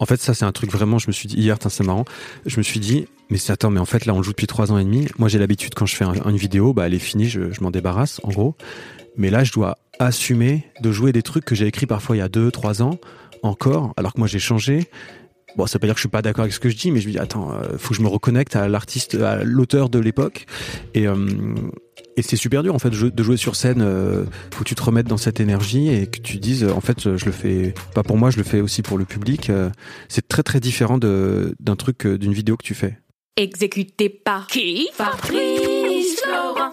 En fait, ça, c'est un truc vraiment, je me suis dit, hier, c'est marrant, je me suis dit, mais c'est attends, mais en fait, là, on joue depuis trois ans et demi. Moi, j'ai l'habitude, quand je fais un- une vidéo, bah, elle est finie, je, je m'en débarrasse, en gros. Mais là, je dois assumer de jouer des trucs que j'ai écrits parfois il y a deux, trois ans, encore, alors que moi, j'ai changé. Bon, ça veut pas dire que je suis pas d'accord avec ce que je dis, mais je me dis, attends, euh, faut que je me reconnecte à l'artiste, à l'auteur de l'époque. Et, euh, et c'est super dur, en fait, de jouer- sur scène. euh, faut que tu te remettes dans cette énergie et que tu dises, en fait, je le fais pas pour moi, je le fais aussi pour le public. euh, c'est très très différent de d'un truc, euh, d'une vidéo que tu fais. Exécuté par qui? Fabrice Florent.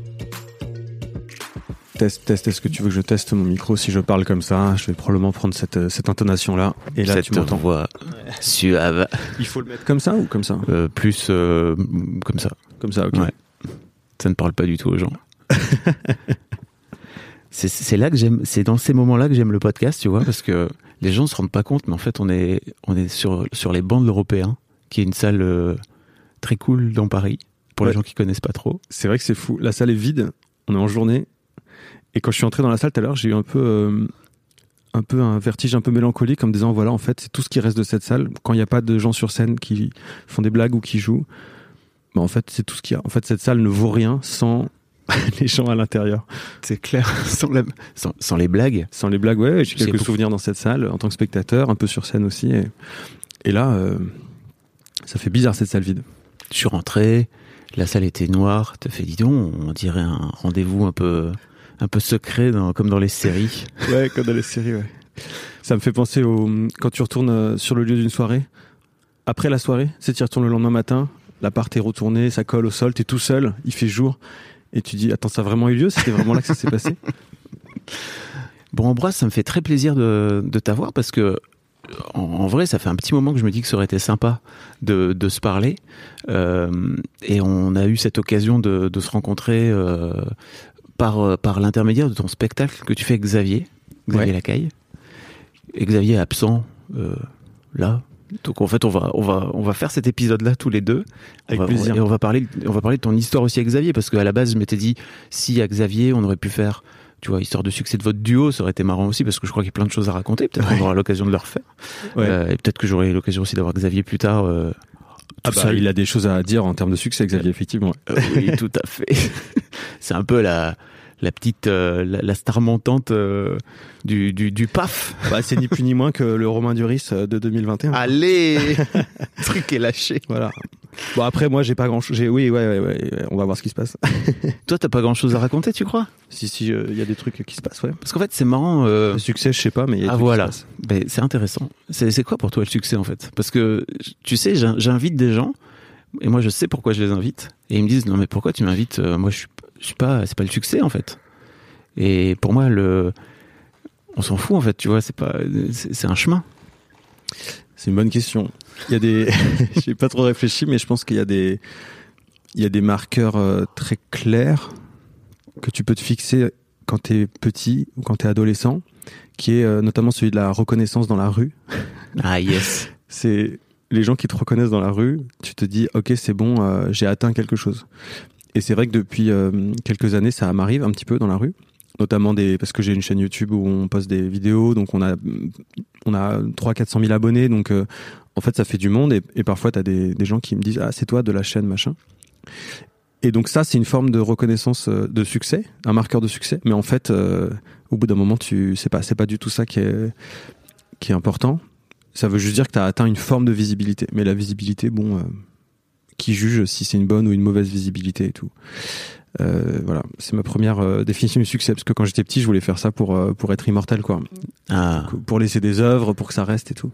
Test, test. Est-ce que tu veux que je teste mon micro si je parle comme ça? Je vais probablement prendre cette euh, cette intonation là. Et là, tu m'entends. voix suave, Il faut le mettre comme ça ou comme ça? Euh, plus euh, comme ça. Comme ça, ok. Ouais. Ça ne parle pas du tout aux gens. c'est c'est là que j'aime, c'est dans ces moments-là que j'aime le podcast, tu vois, parce que les gens se rendent pas compte, mais en fait, on est, on est sur, sur les bancs de l'Européen, qui est une salle euh, très cool dans Paris, pour Ouais. les gens qui connaissent pas trop. C'est vrai que c'est fou. La salle est vide. On est en journée. Et quand je suis entré dans la salle tout à l'heure, j'ai eu un peu, euh, un peu un vertige un peu mélancolique en me disant voilà, en fait, c'est tout ce qui reste de cette salle. Quand il n'y a pas de gens sur scène qui font des blagues ou qui jouent, bah, en fait, c'est tout ce qu'il y a. En fait, cette salle ne vaut rien sans les gens à l'intérieur. C'est clair, sans, la- sans, sans les blagues. Sans les blagues, ouais, j'ai quelques souvenirs dans cette salle en tant que spectateur, un peu sur scène aussi. Et, et là, euh, ça fait bizarre cette salle vide. Je suis rentré, la salle était noire, t'as fait, dis donc, on dirait un rendez-vous un peu, un peu secret, dans- comme dans les séries. Ouais, comme dans les séries, ouais. Ça me fait penser au quand tu retournes euh, sur le lieu d'une soirée. Après la soirée, c'est tu y retournes le lendemain matin, l'appart est retourné, ça colle au sol, t'es tout seul, il fait jour, et tu dis attends, ça a vraiment eu lieu? C'était vraiment là que ça s'est passé? Bon, Ambroise, ça me fait très plaisir de, de t'avoir parce que, en, en vrai, ça fait un petit moment que je me dis que ça aurait été sympa de, de se parler. Euh, et on a eu cette occasion de, de se rencontrer euh, par, euh, par l'intermédiaire de ton spectacle que tu fais avec Xavier, Xavier Ouais. Lacaille. Et Xavier est absent euh, là. Donc en fait, on va, on va, on va faire cet épisode-là tous les deux. Avec On va- plaisir. Et on va parler, on va parler de ton histoire aussi avec Xavier, parce qu'à la base, je m'étais dit, si à Xavier, on aurait pu faire, tu vois, histoire de succès de votre duo, ça aurait été marrant aussi, parce que je crois qu'il y a plein de choses à raconter. Peut-être qu'on aura l'occasion de le refaire. Ouais. Euh, et peut-être que j'aurai l'occasion aussi d'avoir Xavier plus tard. euh, Ah tout bah, il a des choses à dire en termes de succès, Xavier, effectivement. Euh, oui, tout à fait. C'est un peu la, la petite, euh, la, la star montante euh, du, du, du PAF. Bah, c'est ni plus ni moins que le Romain Duris de 2021. Allez, le truc est lâché. Voilà. Bon après moi j'ai pas grand chose. Oui ouais, ouais ouais on va voir ce qui se passe. Toi, t'as pas grand chose à raconter, tu crois? Si si euh, il y a des trucs qui se passent ouais. Parce qu'en fait, c'est marrant. euh, Le succès je sais pas mais y a des Ah trucs qui voilà, se. Ben, c'est intéressant. C'est quoi pour toi le succès en fait? Parce que tu sais, j'in- j'invite des gens et moi je sais pourquoi je les invite et ils me disent non mais pourquoi tu m'invites? Euh, Moi je suis, je suis pas, c'est pas le succès en fait. Et pour moi le, on s'en fout en fait, tu vois, c'est pas, c'est un chemin. C'est une bonne question. Il y a des, j'ai pas trop réfléchi, mais je pense qu'il y a des, il y a des marqueurs euh, très clairs que tu peux te fixer quand t'es petit ou quand t'es adolescent, qui est euh, notamment celui de la reconnaissance dans la rue. Ah yes. C'est les gens qui te reconnaissent dans la rue, tu te dis ok c'est bon, euh, j'ai atteint quelque chose. Et c'est vrai que depuis quelques années ça m'arrive un petit peu dans la rue. Notamment des parce que j'ai une chaîne YouTube où on poste des vidéos, donc on a on a 3 400 000 abonnés, donc euh, en fait ça fait du monde et, parfois t'as des, des gens qui me disent ah c'est toi de la chaîne machin. Et donc ça c'est une forme de reconnaissance euh, de succès, un marqueur de succès, mais en fait euh, au bout d'un moment tu c'est pas c'est pas du tout ça qui est qui est important. Ça veut juste dire que tu as atteint une forme de visibilité, mais la visibilité bon qui juge si c'est une bonne ou une mauvaise visibilité et tout. Euh, voilà, c'est ma première euh, définition du succès parce que quand j'étais petit, je voulais faire ça pour euh, pour être immortel quoi, Ah, pour laisser des œuvres, pour que ça reste et tout.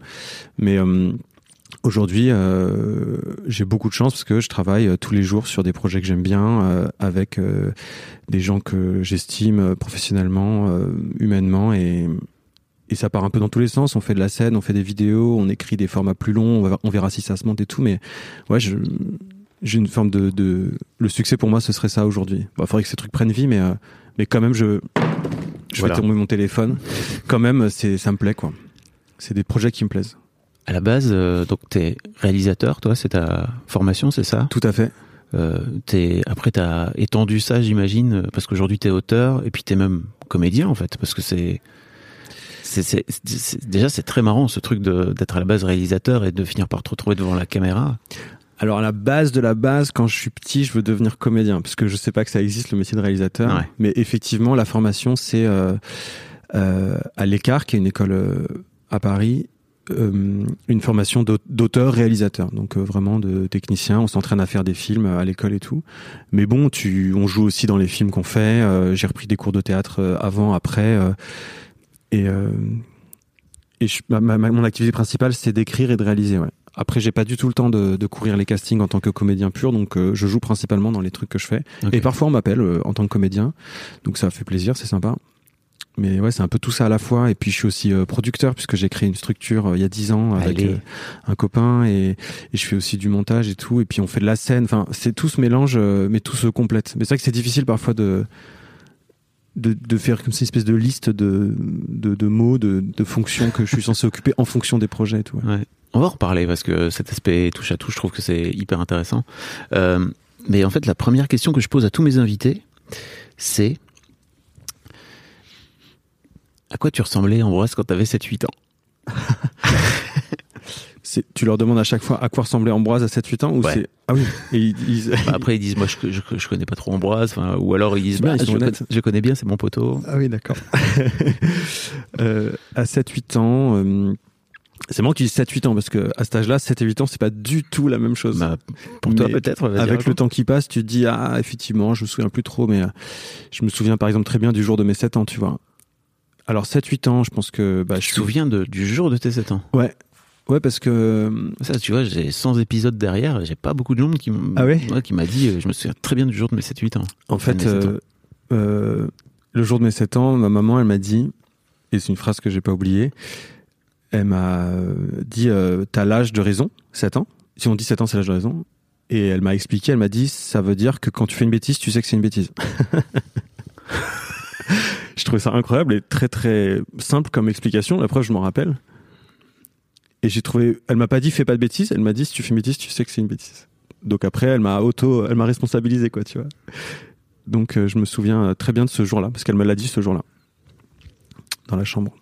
Mais euh, aujourd'hui, euh, j'ai beaucoup de chance parce que je travaille tous les jours sur des projets que j'aime bien euh, avec euh, des gens que j'estime professionnellement, humainement et et ça part un peu dans tous les sens. On fait de la scène, on fait des vidéos, on écrit des formats plus longs. On, va- on verra si ça se monte et tout. Mais ouais, je, j'ai une forme de, de, le succès pour moi, ce serait ça aujourd'hui. Il faudrait que ces trucs prennent vie, mais euh, mais quand même, je je Voilà. vais tomber mon téléphone. Quand même, ça me plaît quoi. C'est des projets qui me plaisent. à la base, euh, donc t'es réalisateur, toi, c'est ta formation, c'est ça? Tout à fait. euh, t'es, Après, t'as étendu ça, j'imagine, euh, parce qu'aujourd'hui t'es auteur et puis t'es même comédien en fait, parce que c'est, c'est- déjà c'est très marrant ce truc d'être à la base réalisateur et de finir par te retrouver devant la caméra. Alors à la base de la base, quand je suis petit, je veux devenir comédien, parce que je sais pas que ça existe le métier de réalisateur. Ouais. Mais effectivement, la formation, c'est euh, euh, à l'écart, qui est une école euh, à Paris, euh, une formation d'aut- d'auteur-réalisateur. Donc euh, vraiment de technicien. On s'entraîne à faire des films à l'école et tout. Mais bon, tu, on joue aussi dans les films qu'on fait. Euh, J'ai repris des cours de théâtre avant, après, euh, et euh, et je- ma- ma- mon activité principale, c'est d'écrire et de réaliser. Ouais. Après, j'ai pas du tout le temps de, de courir les castings en tant que comédien pur, donc euh, je joue principalement dans les trucs que je fais. Et parfois, on m'appelle euh, en tant que comédien, donc ça fait plaisir, c'est sympa. Mais ouais, c'est un peu tout ça à la fois. Et puis, je suis aussi euh, producteur puisque j'ai créé une structure euh, il y a dix ans avec euh, un copain et, et je fais aussi du montage et tout. Et puis, on fait de la scène. Enfin, c'est tout ce mélange, euh, mais tout se complète. Mais c'est vrai que c'est difficile parfois de de, de faire comme ça une espèce de liste de, de, de mots, de, de fonctions que je suis censé occuper en fonction des projets et tout. ouais. Ouais. On va en reparler parce que cet aspect touche à touche, je trouve que c'est hyper intéressant. Euh, mais en fait, la première question que je pose à tous mes invités, c'est à quoi tu ressemblais Ambroise quand t'avais 7-8 ans? Tu leur demandes à chaque fois à quoi ressemblait Ambroise à 7-8 ans ou Ouais. c'est ah oui et ils, ils- Bah, Après, ils disent moi je, je, je connais pas trop Ambroise, ou alors ils disent bien, bah, ils sont je, honnêtes. connais, je connais bien, c'est mon poteau. Ah oui, d'accord. euh, à 7-8 ans, euh, c'est que tu dises 7-8 ans parce que à cet âge-là, 7 et 8 ans, c'est pas du tout la même chose. Bah, pour toi peut-être. Avec le temps qui passe, tu te dis ah effectivement, je me souviens plus trop, mais euh, je me souviens par exemple très bien du jour de mes 7 ans, tu vois. Alors 7-8 ans, je pense que bah, Je me souviens de, du jour de tes 7 ans? Ouais, ouais parce que euh, Ça, tu vois, j'ai 100 épisodes derrière, j'ai pas beaucoup de monde qui, Ah ouais? qui m'a dit, euh, je me souviens très bien du jour de mes 7-8 ans. En fait, ans. euh, euh, le jour de mes 7 ans, ma maman, elle m'a dit, et c'est une phrase que j'ai pas oubliée, elle m'a euh, dit euh, T'as l'âge de raison, 7 ans. Si on dit 7 ans, c'est l'âge de raison. Et elle m'a expliqué, elle m'a dit Ça veut dire que quand tu fais une bêtise, tu sais que c'est une bêtise. je trouvais ça incroyable et très très simple comme explication. La preuve, je m'en rappelle. Et j'ai trouvé. Elle m'a pas dit Fais pas de bêtises, elle m'a dit Si tu fais une bêtise, tu sais que c'est une bêtise. Donc après, elle m'a auto, elle m'a responsabilisé, quoi, tu vois. Donc euh, je me souviens euh, très bien de ce jour-là, parce qu'elle me l'a dit ce jour-là, dans la chambre.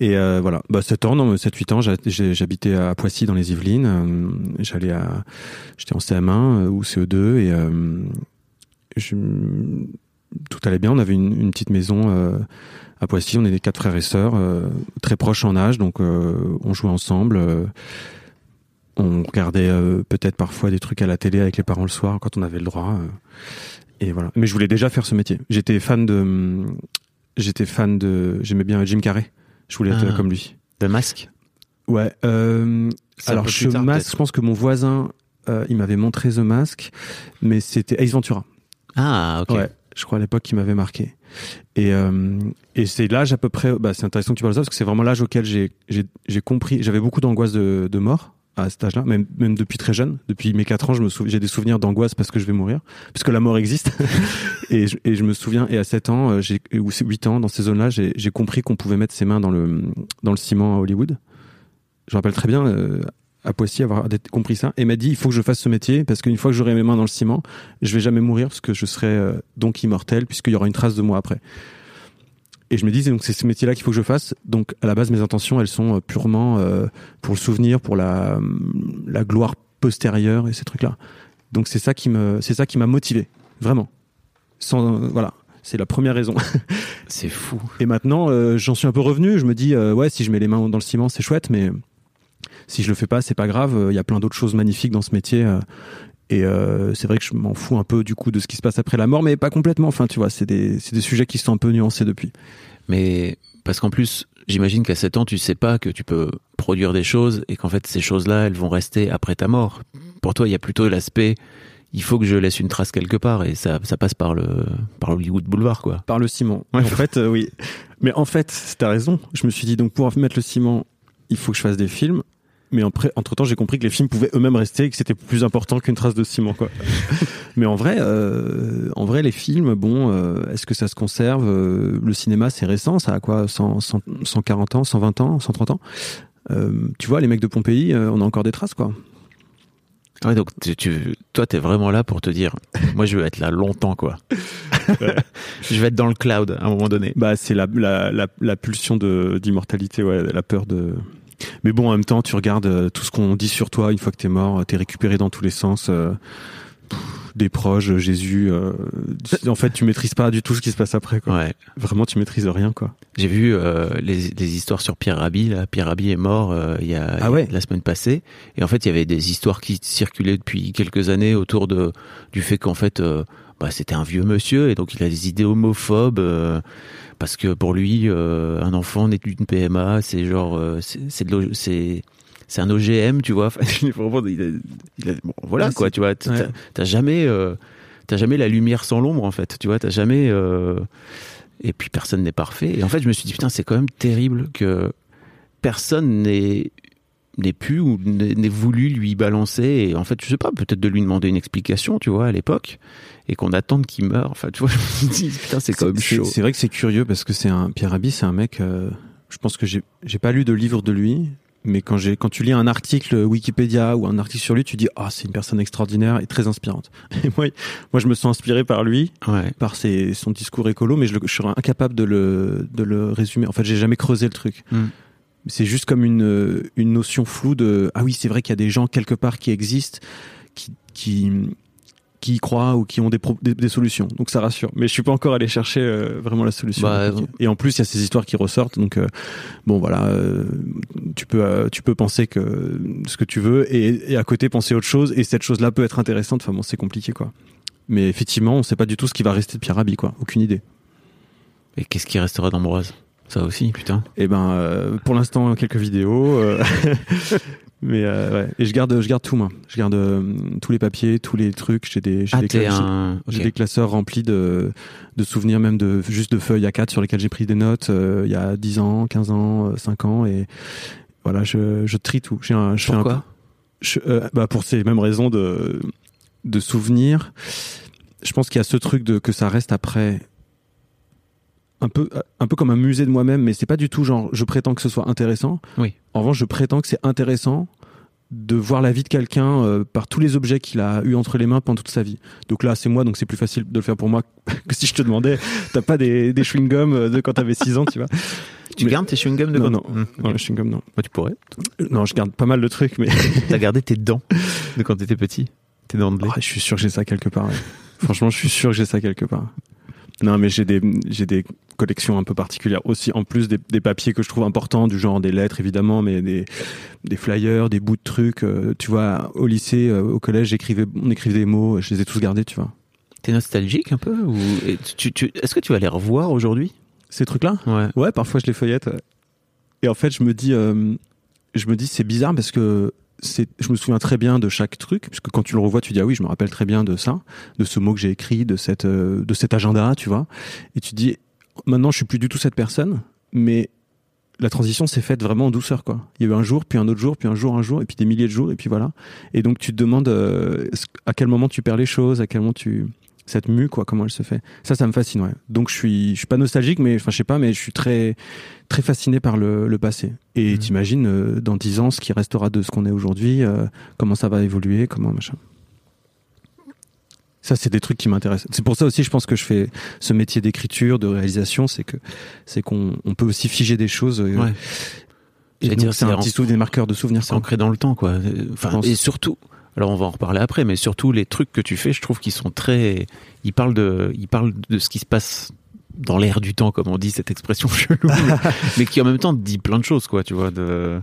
Et euh, voilà, bah, 7 ans, non, 7-8 ans, j'habitais à Poissy dans les Yvelines, euh, j'allais à, j'étais en CM1 euh, ou CE2, et tout allait bien, on avait une, petite maison à Poissy, on était quatre frères et sœurs, très proches en âge, donc on jouait ensemble. on regardait peut-être parfois des trucs à la télé avec les parents le soir quand on avait le droit. et voilà. Mais je voulais déjà faire ce métier. J'étais fan de, j'étais fan de, j'aimais bien Jim Carrey. Je voulais être Ah. comme lui. De masque Ouais. euh, alors je tard, je pense que mon voisin, euh, il m'avait montré The Mask, mais c'était Ace Ventura. Ah, ok. Ouais. Je crois à l'époque qui m'avait marqué. Et, euh, et c'est l'âge à peu près. Bah, c'est intéressant que tu parles de ça parce que c'est vraiment l'âge auquel j'ai compris. J'avais beaucoup d'angoisse de, de mort à cet âge-là, même depuis très jeune. Depuis mes 4 ans, j'ai des souvenirs d'angoisse parce que je vais mourir, parce que la mort existe. et, je, me souviens. Et à 7 ans, euh, j'ai ou c'est 8 ans dans ces zones-là, j'ai compris qu'on pouvait mettre ses mains dans le dans le ciment à Hollywood. Je me rappelle très bien. euh, à Poissy avoir compris ça et m'a dit il faut que je fasse ce métier parce qu'une fois que j'aurai mes mains dans le ciment je vais jamais mourir parce que je serai euh, donc immortel puisqu'il y aura une trace de moi après Et je me dis, donc c'est ce métier-là qu'il faut que je fasse. Donc à la base, mes intentions, elles sont euh, purement euh, pour le souvenir, pour la, la gloire postérieure et ces trucs-là. Donc c'est ça qui me, c'est ça qui m'a motivé, vraiment. Sans, voilà, c'est la première raison. C'est fou. Et maintenant, euh, j'en suis un peu revenu. Je me dis, euh, ouais, si je mets les mains dans le ciment, c'est chouette, mais si je le fais pas, c'est pas grave. Il y a plein d'autres choses magnifiques dans ce métier. Et euh, c'est vrai que je m'en fous un peu du coup de ce qui se passe après la mort, mais pas complètement. Enfin, tu vois, c'est des, des sujets qui sont un peu nuancés depuis. Mais parce qu'en plus, j'imagine qu'à 7 ans, tu sais pas que tu peux produire des choses et qu'en fait, ces choses-là, elles vont rester après ta mort. Pour toi, il y a plutôt l'aspect, il faut que je laisse une trace quelque part et ça, ça passe par le, par Hollywood Boulevard, quoi. Par le ciment. Ouais. En fait, euh, oui. Mais en fait, t'as raison. Je me suis dit, donc pour mettre le ciment, il faut que je fasse des films. Mais entre temps, j'ai compris que les films pouvaient eux-mêmes rester et que c'était plus important qu'une trace de ciment, quoi. Mais en vrai, euh, en vrai, les films, bon, euh, est-ce que ça se conserve Euh, Le cinéma, c'est récent, ça a quoi 100, 100, 140 ans, 120 ans, 130 ans? Euh, Tu vois, les mecs de Pompéi, on a encore des traces, quoi. Ouais, donc tu, tu, toi, t'es vraiment là pour te dire, moi, je veux être là longtemps, quoi. je vais être dans le cloud à un moment donné. Bah, c'est la, la, la, la pulsion de d'immortalité, ouais, la peur de. Mais bon, en même temps, tu regardes euh, tout ce qu'on dit sur toi une fois que t'es mort, euh, t'es récupéré dans tous les sens. euh, pff, des proches, Jésus. euh, en fait, tu maîtrises pas du tout ce qui se passe après. Quoi. Ouais. Vraiment, tu maîtrises rien. quoi. J'ai vu euh, les, histoires sur Pierre Rabhi. Là. Pierre Rabhi est mort euh, il y a Ah ouais. la semaine passée. Et en fait, il y avait des histoires qui circulaient depuis quelques années autour de du fait qu'en fait, bah, c'était un vieux monsieur et donc il a des idées homophobes. Parce que pour lui, euh, un enfant né d'une PMA, c'est genre, euh, c'est c'est un OGM, tu vois. Enfin, vraiment, il a- il a- bon, voilà Ouais, quoi, tu vois. T'as ouais. jamais, euh, t'as jamais la lumière sans l'ombre en fait. Tu vois, t'as jamais. et puis personne n'est parfait. Et en fait, je me suis dit putain, c'est quand même terrible que personne n'ait n'ait pu ou n'ait voulu lui balancer et en fait je sais pas peut-être de lui demander une explication tu vois à l'époque et qu'on attende qu'il meure enfin tu vois je me dit putain c'est quand même chaud C'est vrai que c'est curieux parce que c'est un Pierre Rabhi, c'est un mec. euh, je pense que j'ai j'ai pas lu de livre de lui, mais quand j'ai quand tu lis un article Wikipédia ou un article sur lui, tu dis ah c'est une personne extraordinaire et très inspirante. Et moi, moi je me sens inspiré par lui, ouais par ses, son discours écolo, mais je, le- je serais incapable de le de le résumer. En fait, j'ai jamais creusé le truc. Mm. C'est juste comme une une notion floue de ah oui c'est vrai qu'il y a des gens quelque part qui existent qui qui qui y croient ou qui ont des, pro- des, des solutions. Donc ça rassure. Mais je suis pas encore allé chercher euh, vraiment la solution. Bah, et en plus, il y a ces histoires qui ressortent. Donc euh, bon, voilà, euh, tu peux euh, tu peux penser que ce que tu veux et, et à côté penser autre chose. Et cette chose-là peut être intéressante. Enfin bon, c'est compliqué quoi. Mais effectivement, on sait pas du tout ce qui va rester de Pierre Rabhi quoi. Aucune idée. et qu'est-ce qui restera d'Ambroise? Ça aussi putain Et ben, euh, pour l'instant, quelques vidéos. euh, Mais euh, ouais. Et je garde, je garde tout moi. Je garde tous les papiers, tous les trucs. J'ai des, j'ai ah des, un classeurs remplis de, de souvenirs, même de juste de feuilles A4 sur lesquelles j'ai pris des notes il y a 10 ans, 15 ans, euh, 5 ans. Et voilà, je, je trie tout. J'ai un, je fais un- je- bah pour ces mêmes raisons de, de souvenirs. Je pense qu'il y a ce truc de que ça reste après un peu, un peu comme un musée de moi-même, mais c'est pas du tout genre je prétends que ce soit intéressant. Oui. En revanche, je prétends que c'est intéressant de voir la vie de quelqu'un euh, par tous les objets qu'il a eu entre les mains pendant toute sa vie. Donc là, c'est moi, donc c'est plus facile de le faire pour moi que si je te demandais, t'as pas des, des chewing-gums de quand t'avais 6 ans, tu vois. tu Mais- gardes tes chewing-gums de Non, quand non. Ok. Non, chewing-gums, non. Bah, tu pourrais Euh, Non, je garde pas mal de trucs, mais t'as gardé tes dents de quand t'étais petit tes dents de lait Ah, je suis sûr que j'ai ça quelque part. ouais. Franchement, je suis sûr que j'ai ça quelque part. Non, mais j'ai des, j'ai des collections un peu particulières aussi, en plus des, des papiers que je trouve importants, du genre des lettres évidemment, mais des, des flyers, des bouts de trucs. euh, tu vois, au lycée, euh, au collège, j'écrivais, on écrivait des mots, je les ai tous gardés, tu vois. t'es nostalgique un peu ou et tu, tu- est-ce que tu vas les revoir aujourd'hui? Ces trucs-là? Ouais Ouais, parfois je les feuillette. ouais. Et en fait, je me dis, euh, je me dis, c'est bizarre parce que c'est, je me souviens très bien de chaque truc, puisque quand tu le revois, tu dis ah oui, je me rappelle très bien de ça, de ce mot que j'ai écrit, de cette, euh, de cet agenda, tu vois. Et tu dis, maintenant, je suis plus du tout cette personne, mais la transition s'est faite vraiment en douceur, quoi. Il y a eu un jour, puis un autre jour, puis un jour, un jour, et puis des milliers de jours, et puis voilà. Et donc tu te demandes euh, à quel moment tu perds les choses, à quel moment tu cette mue, quoi, comment elle se fait. Ça, ça me fascine, ouais. Donc je suis, je suis pas nostalgique, mais enfin je sais pas, mais je suis très, très fasciné par le, le passé. Et Mhm. t'imagines euh, dans dix ans ce qui restera de ce qu'on est aujourd'hui, euh, comment ça va évoluer, comment machin. Ça, c'est des trucs qui m'intéressent. C'est pour ça aussi, je pense que je fais ce métier d'écriture, de réalisation, c'est que c'est qu'on on peut aussi figer des choses. euh, Ouais. Et dire, c'est un petit en- sou- des marqueurs de souvenirs. C'est ancré dans le temps, quoi. Enfin, et surtout, alors on va en reparler après, mais surtout les trucs que tu fais, je trouve qu'ils sont très. Ils parlent de, ils parlent de ce qui se passe dans l'air du temps, comme on dit cette expression chelou, mais, qui en même temps dit plein de choses, quoi, tu vois. De,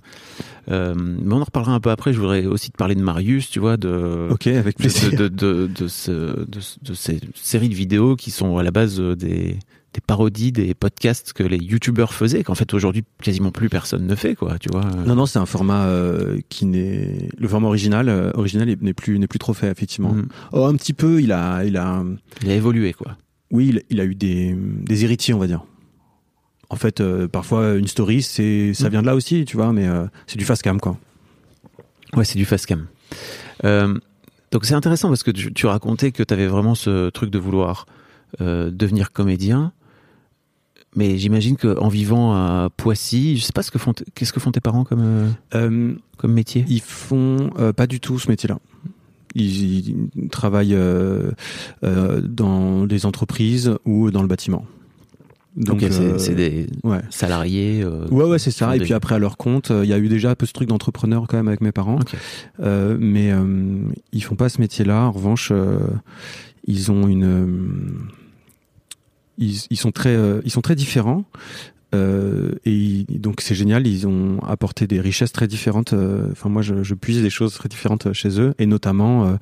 euh, mais on en reparlera un peu après. Je voudrais aussi te parler de Marius, tu vois, de. Ok, avec de, plaisir. de, de, de, ce- de, de ces séries de vidéos qui sont à la base euh, des, des parodies des podcasts que les youtubeurs faisaient, qu'en fait aujourd'hui quasiment plus personne ne fait, quoi, tu vois. Non, non, c'est un format euh, qui n'est le format original. euh, original n'est plus n'est plus trop fait effectivement. Mm. Oh, un petit peu. Il a il a Il a évolué, quoi. Oui, il, il a eu des des héritiers, on va dire. En fait, euh, parfois une story, c'est ça Mm. vient de là aussi, tu vois, mais euh, c'est du fast cam quoi. Ouais, c'est du fast cam. Euh, donc c'est intéressant parce que tu, tu racontais que tu avais vraiment ce truc de vouloir devenir comédien. Mais j'imagine qu'en vivant à Poissy, je sais pas ce que font, qu'est-ce que font tes parents comme, Euh, comme métier? Ils font euh, pas du tout ce métier-là. Ils, ils travaillent euh, euh, dans des entreprises ou dans le bâtiment. Donc c'est euh, c'est des ouais. salariés. euh, Ouais, ouais, c'est ça. Et des- puis après, à leur compte, euh, il y a eu déjà un peu ce truc d'entrepreneur quand même avec mes parents. Mais ils font pas ce métier-là. En revanche, ils ont une, ils, ils sont très, euh, ils sont très différents. Euh, et donc c'est génial. Ils ont apporté des richesses très différentes. euh, Enfin, moi, je, je puise des choses très différentes chez eux, et notamment euh,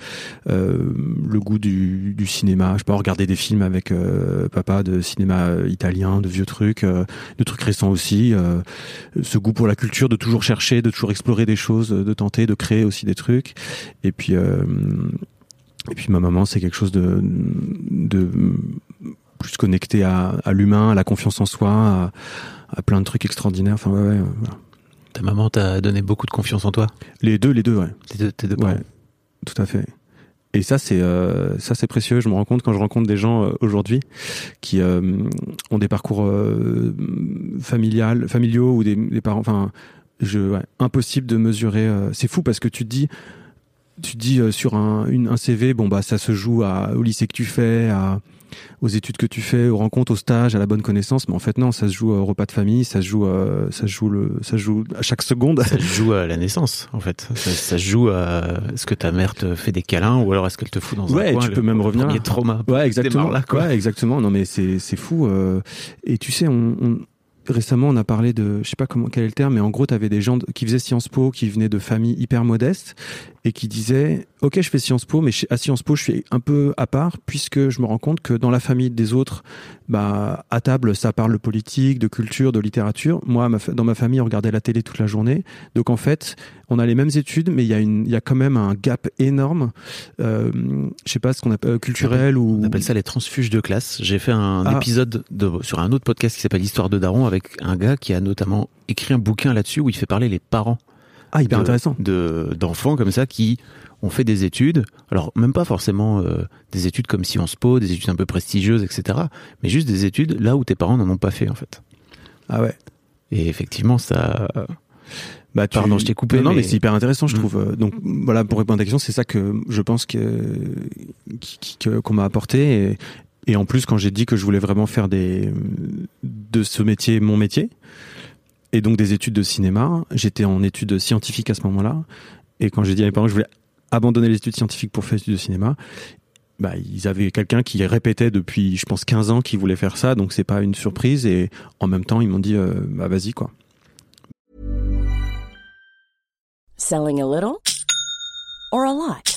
euh, le goût du, du cinéma. Je peux regarder des films avec euh, papa de cinéma euh, italien, de vieux trucs, euh, de trucs récents aussi. euh, ce goût pour la culture, de toujours chercher, de toujours explorer des choses, de tenter, de créer aussi des trucs. Et puis, euh, et puis ma maman, c'est quelque chose de, de plus connecté à, à l'humain, à la confiance en soi, à, à plein de trucs extraordinaires. Enfin, ouais, ouais, voilà. Ta maman t'a donné beaucoup de confiance en toi? Les deux, les deux, ouais. Tes deux, tes deux. Ouais, tout à fait. Et ça, c'est euh, ça, c'est précieux. Je me rends compte quand je rencontre des gens euh, aujourd'hui qui euh, ont des parcours familial, familiaux ou des, des parents. Enfin, je, ouais, impossible de mesurer. c'est fou parce que tu te dis, tu te dis sur un, une, un CV, bon bah ça se joue à, au lycée que tu fais, à, aux études que tu fais, aux rencontres, aux stages, à la bonne connaissance. Mais en fait non, ça se joue au repas de famille, ça se joue, euh, ça se joue le, ça se joue à chaque seconde. Ça se joue à la naissance, en fait. Ça, ça se joue à est-ce que ta mère te fait des câlins ou alors est-ce qu'elle te fout dans Ouais, un coin tu le- peux même revenir premier trauma. Ouais, exactement. là, quoi. Ouais, exactement. Non, mais c'est c'est fou. euh, et tu sais, on, on- récemment, on a parlé de, je sais pas comment quel est le terme, mais en gros, tu avais des gens qui faisaient Sciences Po, qui venaient de familles hyper modestes et qui disaient, ok, je fais Sciences Po, mais à Sciences Po, je suis un peu à part puisque je me rends compte que dans la famille des autres, bah, à table, ça parle de politique, de culture, de littérature. Moi, ma dans ma famille, on regardait la télé toute la journée. Donc en fait, on a les mêmes études, mais il y a une, y a quand même un gap énorme. Euh, je sais pas ce qu'on appelle euh, culturel ou On appelle ça les transfuges de classe. J'ai fait un Ah. épisode de, sur un autre podcast qui s'appelle Histoire de Daron avec un gars qui a notamment écrit un bouquin là-dessus où il fait parler les parents ah hyper de- intéressant. de d'enfants comme ça qui ont fait des études. Alors même pas forcément euh, des études comme Sciences Po, des études un peu prestigieuses, etc. Mais juste des études là où tes parents n'en ont pas fait en fait. Ah ouais. Et effectivement, ça. Bah, tu- Pardon, je t'ai coupé, Non, mais, mais- c'est hyper intéressant, je Mm. trouve. Donc voilà, pour répondre à ta question, c'est ça que je pense que- qu'on m'a apporté. Et, et en plus, quand j'ai dit que je voulais vraiment faire des de ce métier mon métier, et donc des études de cinéma, j'étais en études scientifiques à ce moment-là. Et quand j'ai dit à mes parents que je voulais abandonner les études scientifiques pour faire des études de cinéma, bah, ils avaient quelqu'un qui répétait depuis, je pense, 15 ans qu'il voulait faire ça, donc c'est pas une surprise. Et en même temps, ils m'ont dit, euh, bah vas-y quoi. Selling a little or a lot?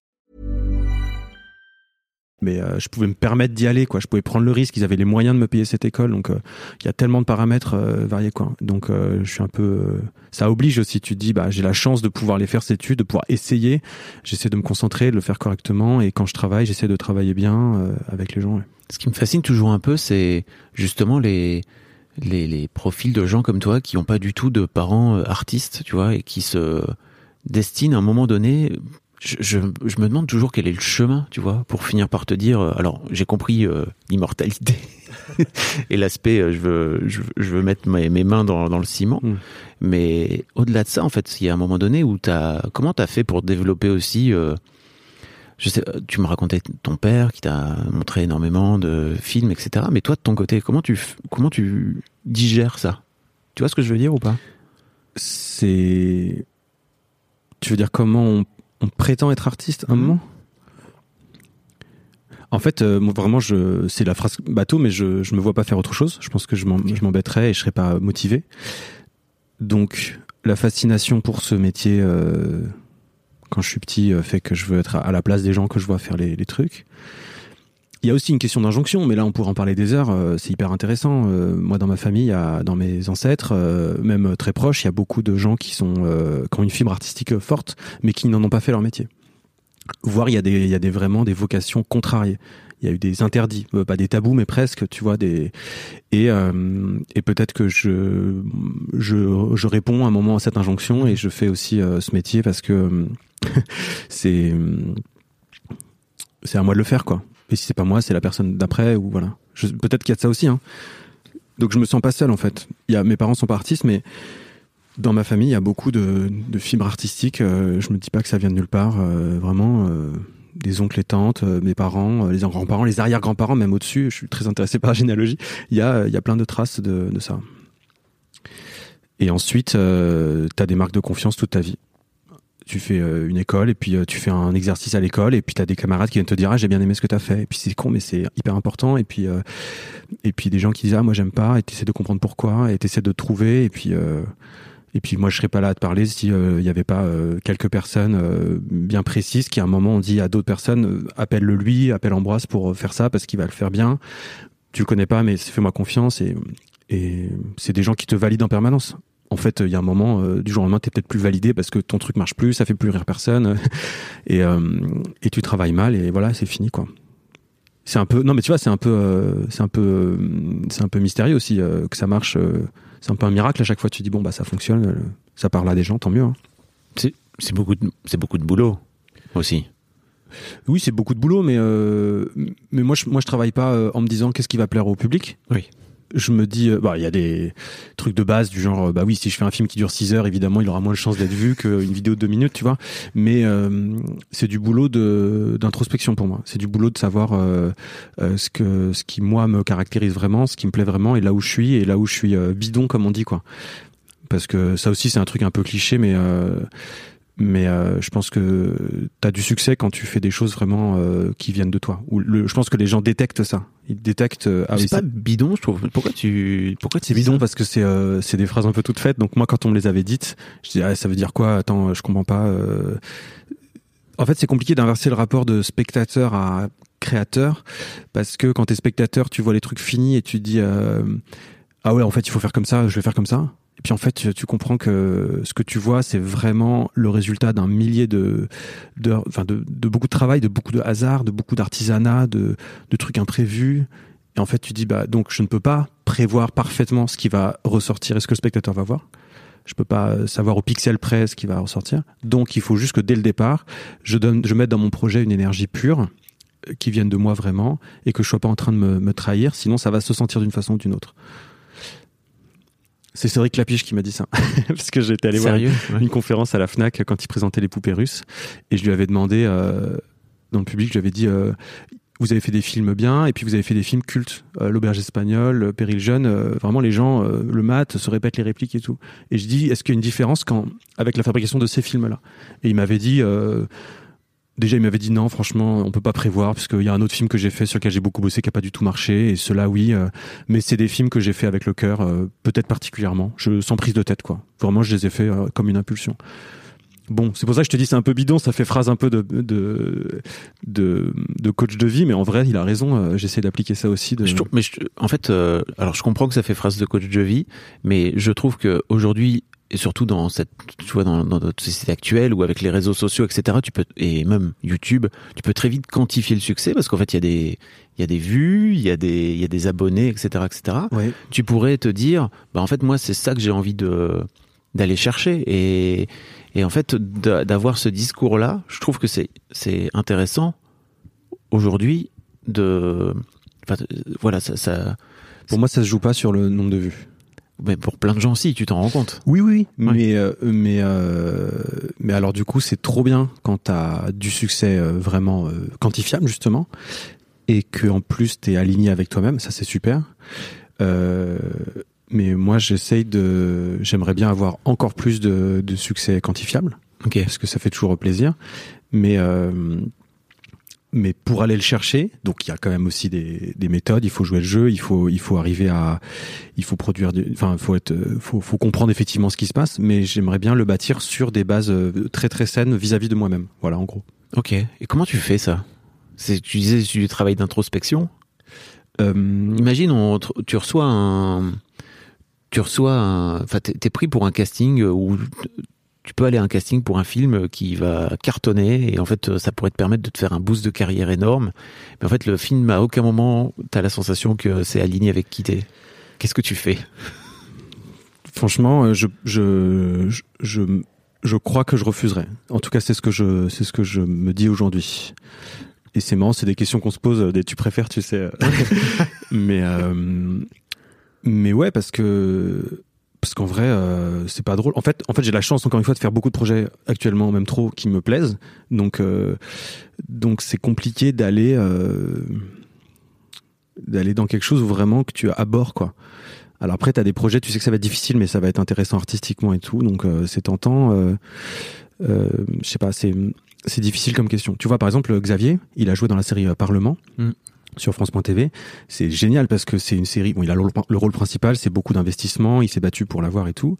Mais euh, je pouvais me permettre d'y aller quoi. Je pouvais prendre le risque. Ils avaient les moyens de me payer cette école. Donc euh, il y a tellement de paramètres euh, variés quoi. Donc je suis un peu ça oblige aussi. Tu te dis bah j'ai la chance de pouvoir les faire ces études de pouvoir essayer. J'essaie de me concentrer de le faire correctement. Et quand je travaille j'essaie de travailler bien avec les gens ce qui me fascine toujours un peu c'est justement les les, les profils de gens comme toi qui n'ont pas du tout de parents artistes tu vois et qui se destinent à un moment donné je, je, me demande toujours quel est le chemin, tu vois, pour finir par te dire. Euh, alors, j'ai compris euh, l'immortalité et l'aspect. Euh, je veux, je, veux mettre mes, mes mains dans, dans, le ciment. Hmm. Mais au-delà de ça, en fait, il y a un moment donné où t'as. Comment t'as fait pour développer aussi je sais, tu me racontais ton père qui t'a montré énormément de films, etc. Mais toi, de ton côté, comment tu comment tu digères ça? Tu vois ce que je veux dire ou pas? C'est tu veux dire comment on on prétend être artiste un mhm. moment? En fait, euh, vraiment, je, c'est la phrase bateau, mais je, je me vois pas faire autre chose. Je pense que je m'embêterais et je serais pas motivé. Donc, la fascination pour ce métier, euh, quand je suis petit, euh, fait que je veux être à, la place des gens que je vois faire les, les trucs. Il y a aussi une question d'injonction, mais là on pourrait en parler des heures, c'est hyper intéressant. moi dans ma famille, dans mes ancêtres, même très proches, il y a beaucoup de gens qui, sont, qui ont une fibre artistique forte, mais qui n'en ont pas fait leur métier. Voire il y a, des, y a des, vraiment des vocations contrariées. Il y a eu des interdits, pas des tabous, mais presque, tu vois, des et, et peut-être que je, je je réponds à un moment à cette injonction et je fais aussi ce métier parce que c'est c'est à moi de le faire quoi et si c'est pas moi, c'est la personne d'après ou voilà. Peut-être qu'il y a de ça aussi. Hein. Donc je me sens pas seul en fait. Mes parents sont pas artistes, mais dans ma famille, il y a beaucoup de, fibres artistiques. Euh, je me dis pas que ça vient de nulle part. Euh, vraiment, euh, des oncles et tantes, mes parents, les grands-parents, les arrière-grands-parents, même au-dessus. Je suis très intéressé par la généalogie. Il y a, y a plein de traces de, de ça. Et ensuite, euh, tu as des marques de confiance toute ta vie tu fais euh, une école et puis euh, tu fais un exercice à l'école et puis tu as des camarades qui viennent te dire ah j'ai bien aimé ce que tu as fait. Et puis c'est con mais c'est hyper important. Et puis euh, et puis des gens qui disent ah moi j'aime pas. Et tu essaies de comprendre pourquoi. Et tu essaies de trouver. Et puis et puis moi je serais pas là à te parler si il y avait pas quelques personnes bien précises qui à un moment ont dit à d'autres personnes appelle-le lui appelle Ambroise pour faire ça parce qu'il va le faire bien. Tu le connais pas mais fais-moi confiance. Et et c'est des gens qui te valident en permanence en fait, il y a un moment, euh, du jour au lendemain, t'es peut-être plus validé parce que ton truc marche plus, ça fait plus rire personne, et, euh, et tu travailles mal, et voilà, c'est fini, quoi. C'est un peu, non, mais tu vois, c'est un peu, euh, c'est un peu, c'est un peu mystérieux aussi que ça marche. c'est un peu un miracle à chaque fois. Tu dis bon, bah ça fonctionne, ça parle à des gens, tant mieux. Hein. C'est beaucoup, de, c'est beaucoup de boulot aussi. Oui, c'est beaucoup de boulot, mais mais moi je moi je travaille pas en me disant qu'est-ce qui va plaire au public. Oui je me dis, euh, bah, il y a des trucs de base du genre, euh, bah oui, si je fais un film qui dure 6 heures, évidemment, il aura moins de chances d'être vu qu'une vidéo de 2 minutes, tu vois. Mais euh, c'est du boulot d'introspection pour moi. C'est du boulot de savoir euh, ce que ce qui moi me caractérise vraiment, ce qui me plaît vraiment, et là où je suis, et là où je suis bidon, comme on dit, quoi. Parce que ça aussi, c'est un truc un peu cliché, mais mais euh, je pense que tu as du succès quand tu fais des choses vraiment euh, qui viennent de toi. Ou le, je pense que les gens détectent ça. Ils détectent. Euh, ah c'est pas bidon, je trouve. Pourquoi tu pourquoi c'est bidon parce que c'est c'est des phrases un peu toutes faites. Donc moi, quand on me les avait dites, je disais ah, ça veut dire quoi? Attends, je comprends pas. En fait, c'est compliqué d'inverser le rapport de spectateur à créateur parce que quand t'es spectateur, tu vois les trucs finis et tu te dis ah ouais, en fait, il faut faire comme ça, je vais faire comme ça. Et puis en fait, tu comprends que ce que tu vois, c'est vraiment le résultat d'un millier de, de, enfin de, beaucoup de travail, de beaucoup de hasard, de beaucoup d'artisanat, de, de trucs imprévus. Et en fait, tu dis, bah, donc je ne peux pas prévoir parfaitement ce qui va ressortir et ce que le spectateur va voir. Je peux pas savoir au pixel près ce qui va ressortir. Donc, il faut juste que dès le départ, je donne, je mette dans mon projet une énergie pure euh, qui vienne de moi vraiment et que je sois pas en train de me trahir. Sinon, ça va se sentir d'une façon ou d'une autre. C'est Cédric Lapiche qui m'a dit ça. Parce que j'étais allé voir une, conférence à la FNAC quand il présentait les poupées russes. Et je lui avais demandé, euh, dans le public, je lui avais dit, euh, vous avez fait des films bien, et puis vous avez fait des films cultes. Euh, L'auberge espagnole, Péril jeune, vraiment les gens, le mat, se répètent les répliques et tout. Et je dis, est-ce qu'il y a une différence quand, avec la fabrication de ces films-là? Et il m'avait dit, Déjà, il m'avait dit non, franchement, on peut pas prévoir, parce qu'il y a un autre film que j'ai fait sur lequel j'ai beaucoup bossé qui a pas du tout marché, et cela, oui, euh, mais c'est des films que j'ai fait avec le cœur, euh, peut-être particulièrement, je, sans prise de tête, quoi. Vraiment, je les ai fait euh, comme une impulsion. bon, c'est pour ça que je te dis c'est un peu bidon, ça fait phrase un peu de de de, coach de vie, mais en vrai, il a raison. J'essaie d'appliquer ça aussi. Mais en fait, alors je comprends que ça fait phrase de coach de vie, mais je trouve que aujourd'hui et surtout dans cette, tu vois, dans, dans notre société actuelle ou avec les réseaux sociaux, etc. Tu peux et même YouTube, tu peux très vite quantifier le succès parce qu'en fait il y a des il y a des vues, il y a des il y a des abonnés, etc., etc. Ouais. Tu pourrais te dire, bah en fait moi c'est ça que j'ai envie de d'aller chercher et et en fait d'a- d'avoir ce discours là, je trouve que c'est c'est intéressant aujourd'hui de enfin, voilà ça, ça Pour moi, ça se joue pas sur le nombre de vues. Mais pour plein de gens aussi, tu t'en rends compte. Oui, oui, Ouais. mais euh, mais euh, mais alors du coup, c'est trop bien quand t'as du succès euh, vraiment quantifiable justement, et que en plus t'es aligné avec toi-même, ça c'est super. Mais moi, j'essaye de, j'aimerais bien avoir encore plus de, de succès quantifiable, Ok. parce que ça fait toujours plaisir. Mais mais pour aller le chercher, donc il y a quand même aussi des, des méthodes. Il faut jouer le jeu, il faut il faut arriver à, il faut produire, du, enfin faut être, faut faut comprendre effectivement ce qui se passe. Mais j'aimerais bien le bâtir sur des bases euh, très très saines vis-à-vis de moi-même. Voilà, en gros. Ok. Et comment tu fais ça? C'est tu disais c'est du travail d'introspection? Euh, Imagine on, tu reçois un, tu reçois enfin t'es t'es pris pour un casting où tu peux aller à un casting pour un film qui va cartonner et en fait ça pourrait te permettre de te faire un boost de carrière énorme. Mais en fait le film à aucun moment t'as la sensation que c'est aligné avec qui t'es. Qu'est-ce que tu fais? Franchement, euh, je je je je, je crois que je refuserais. En tout cas, c'est ce que je c'est ce que je me dis aujourd'hui. Et c'est marrant, c'est des questions qu'on se pose. Des tu préfères, tu sais. mais euh, mais ouais, parce que parce qu'en vrai, euh, c'est pas drôle. En fait, en fait, j'ai la chance encore une fois de faire beaucoup de projets actuellement, même trop, qui me plaisent. Donc euh, donc c'est compliqué d'aller euh, d'aller dans quelque chose où vraiment que tu bord quoi. Alors après, tu des projets, tu sais que ça va être difficile, mais ça va être intéressant artistiquement et tout, donc c'est tentant. Je sais pas, c'est difficile comme question. Tu vois, par exemple, Xavier, il a joué dans la série Parlement. Mm. Sur France.tv, c'est génial parce que c'est une série. Bon, il a le rôle, le rôle principal, c'est beaucoup d'investissement. Il s'est battu pour l'avoir et tout.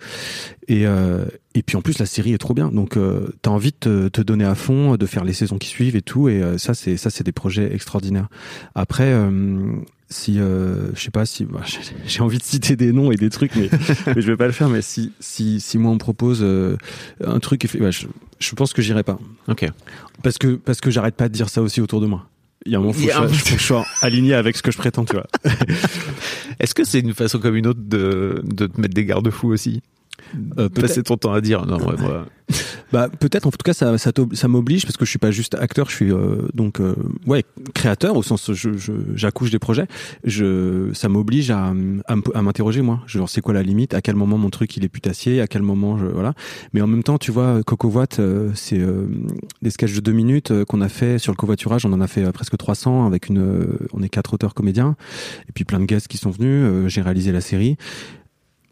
Et euh, et puis en plus, la série est trop bien. Donc, euh, t'as envie de te, te donner à fond, de faire les saisons qui suivent et tout. Et euh, ça, c'est ça, c'est des projets extraordinaires. Après, euh, si je sais pas si bah, j'ai- envie de citer des noms et des trucs, mais, mais je vais pas le faire. Mais si si si moi on me propose un truc, bah, je, je pense que j'irai pas Ok. parce que parce que j'arrête pas de dire ça aussi autour de moi. Il y a un moment, faut un je sois- faut que je sois aligné avec ce que je prétends, tu vois. Est-ce que c'est une façon comme une autre de, de te mettre des garde-fous aussi? Euh, Passer ton temps à dire non, ouais, moi, Bah peut-être en tout cas ça ça, ça m'oblige parce que je suis pas juste acteur, je suis euh, donc euh, ouais créateur au sens je j'accouche des projets. Je ça m'oblige à à, m'interroger moi. Genre c'est quoi la limite? À quel moment mon truc il est putassier? À quel moment je voilà. Mais en même temps tu vois Coco Watt euh, c'est euh, des sketchs de deux minutes euh, qu'on a fait sur le covoiturage. On en a fait presque 300 avec une euh, on est quatre auteurs comédiens et puis plein de guests qui sont venus. Euh, J'ai réalisé la série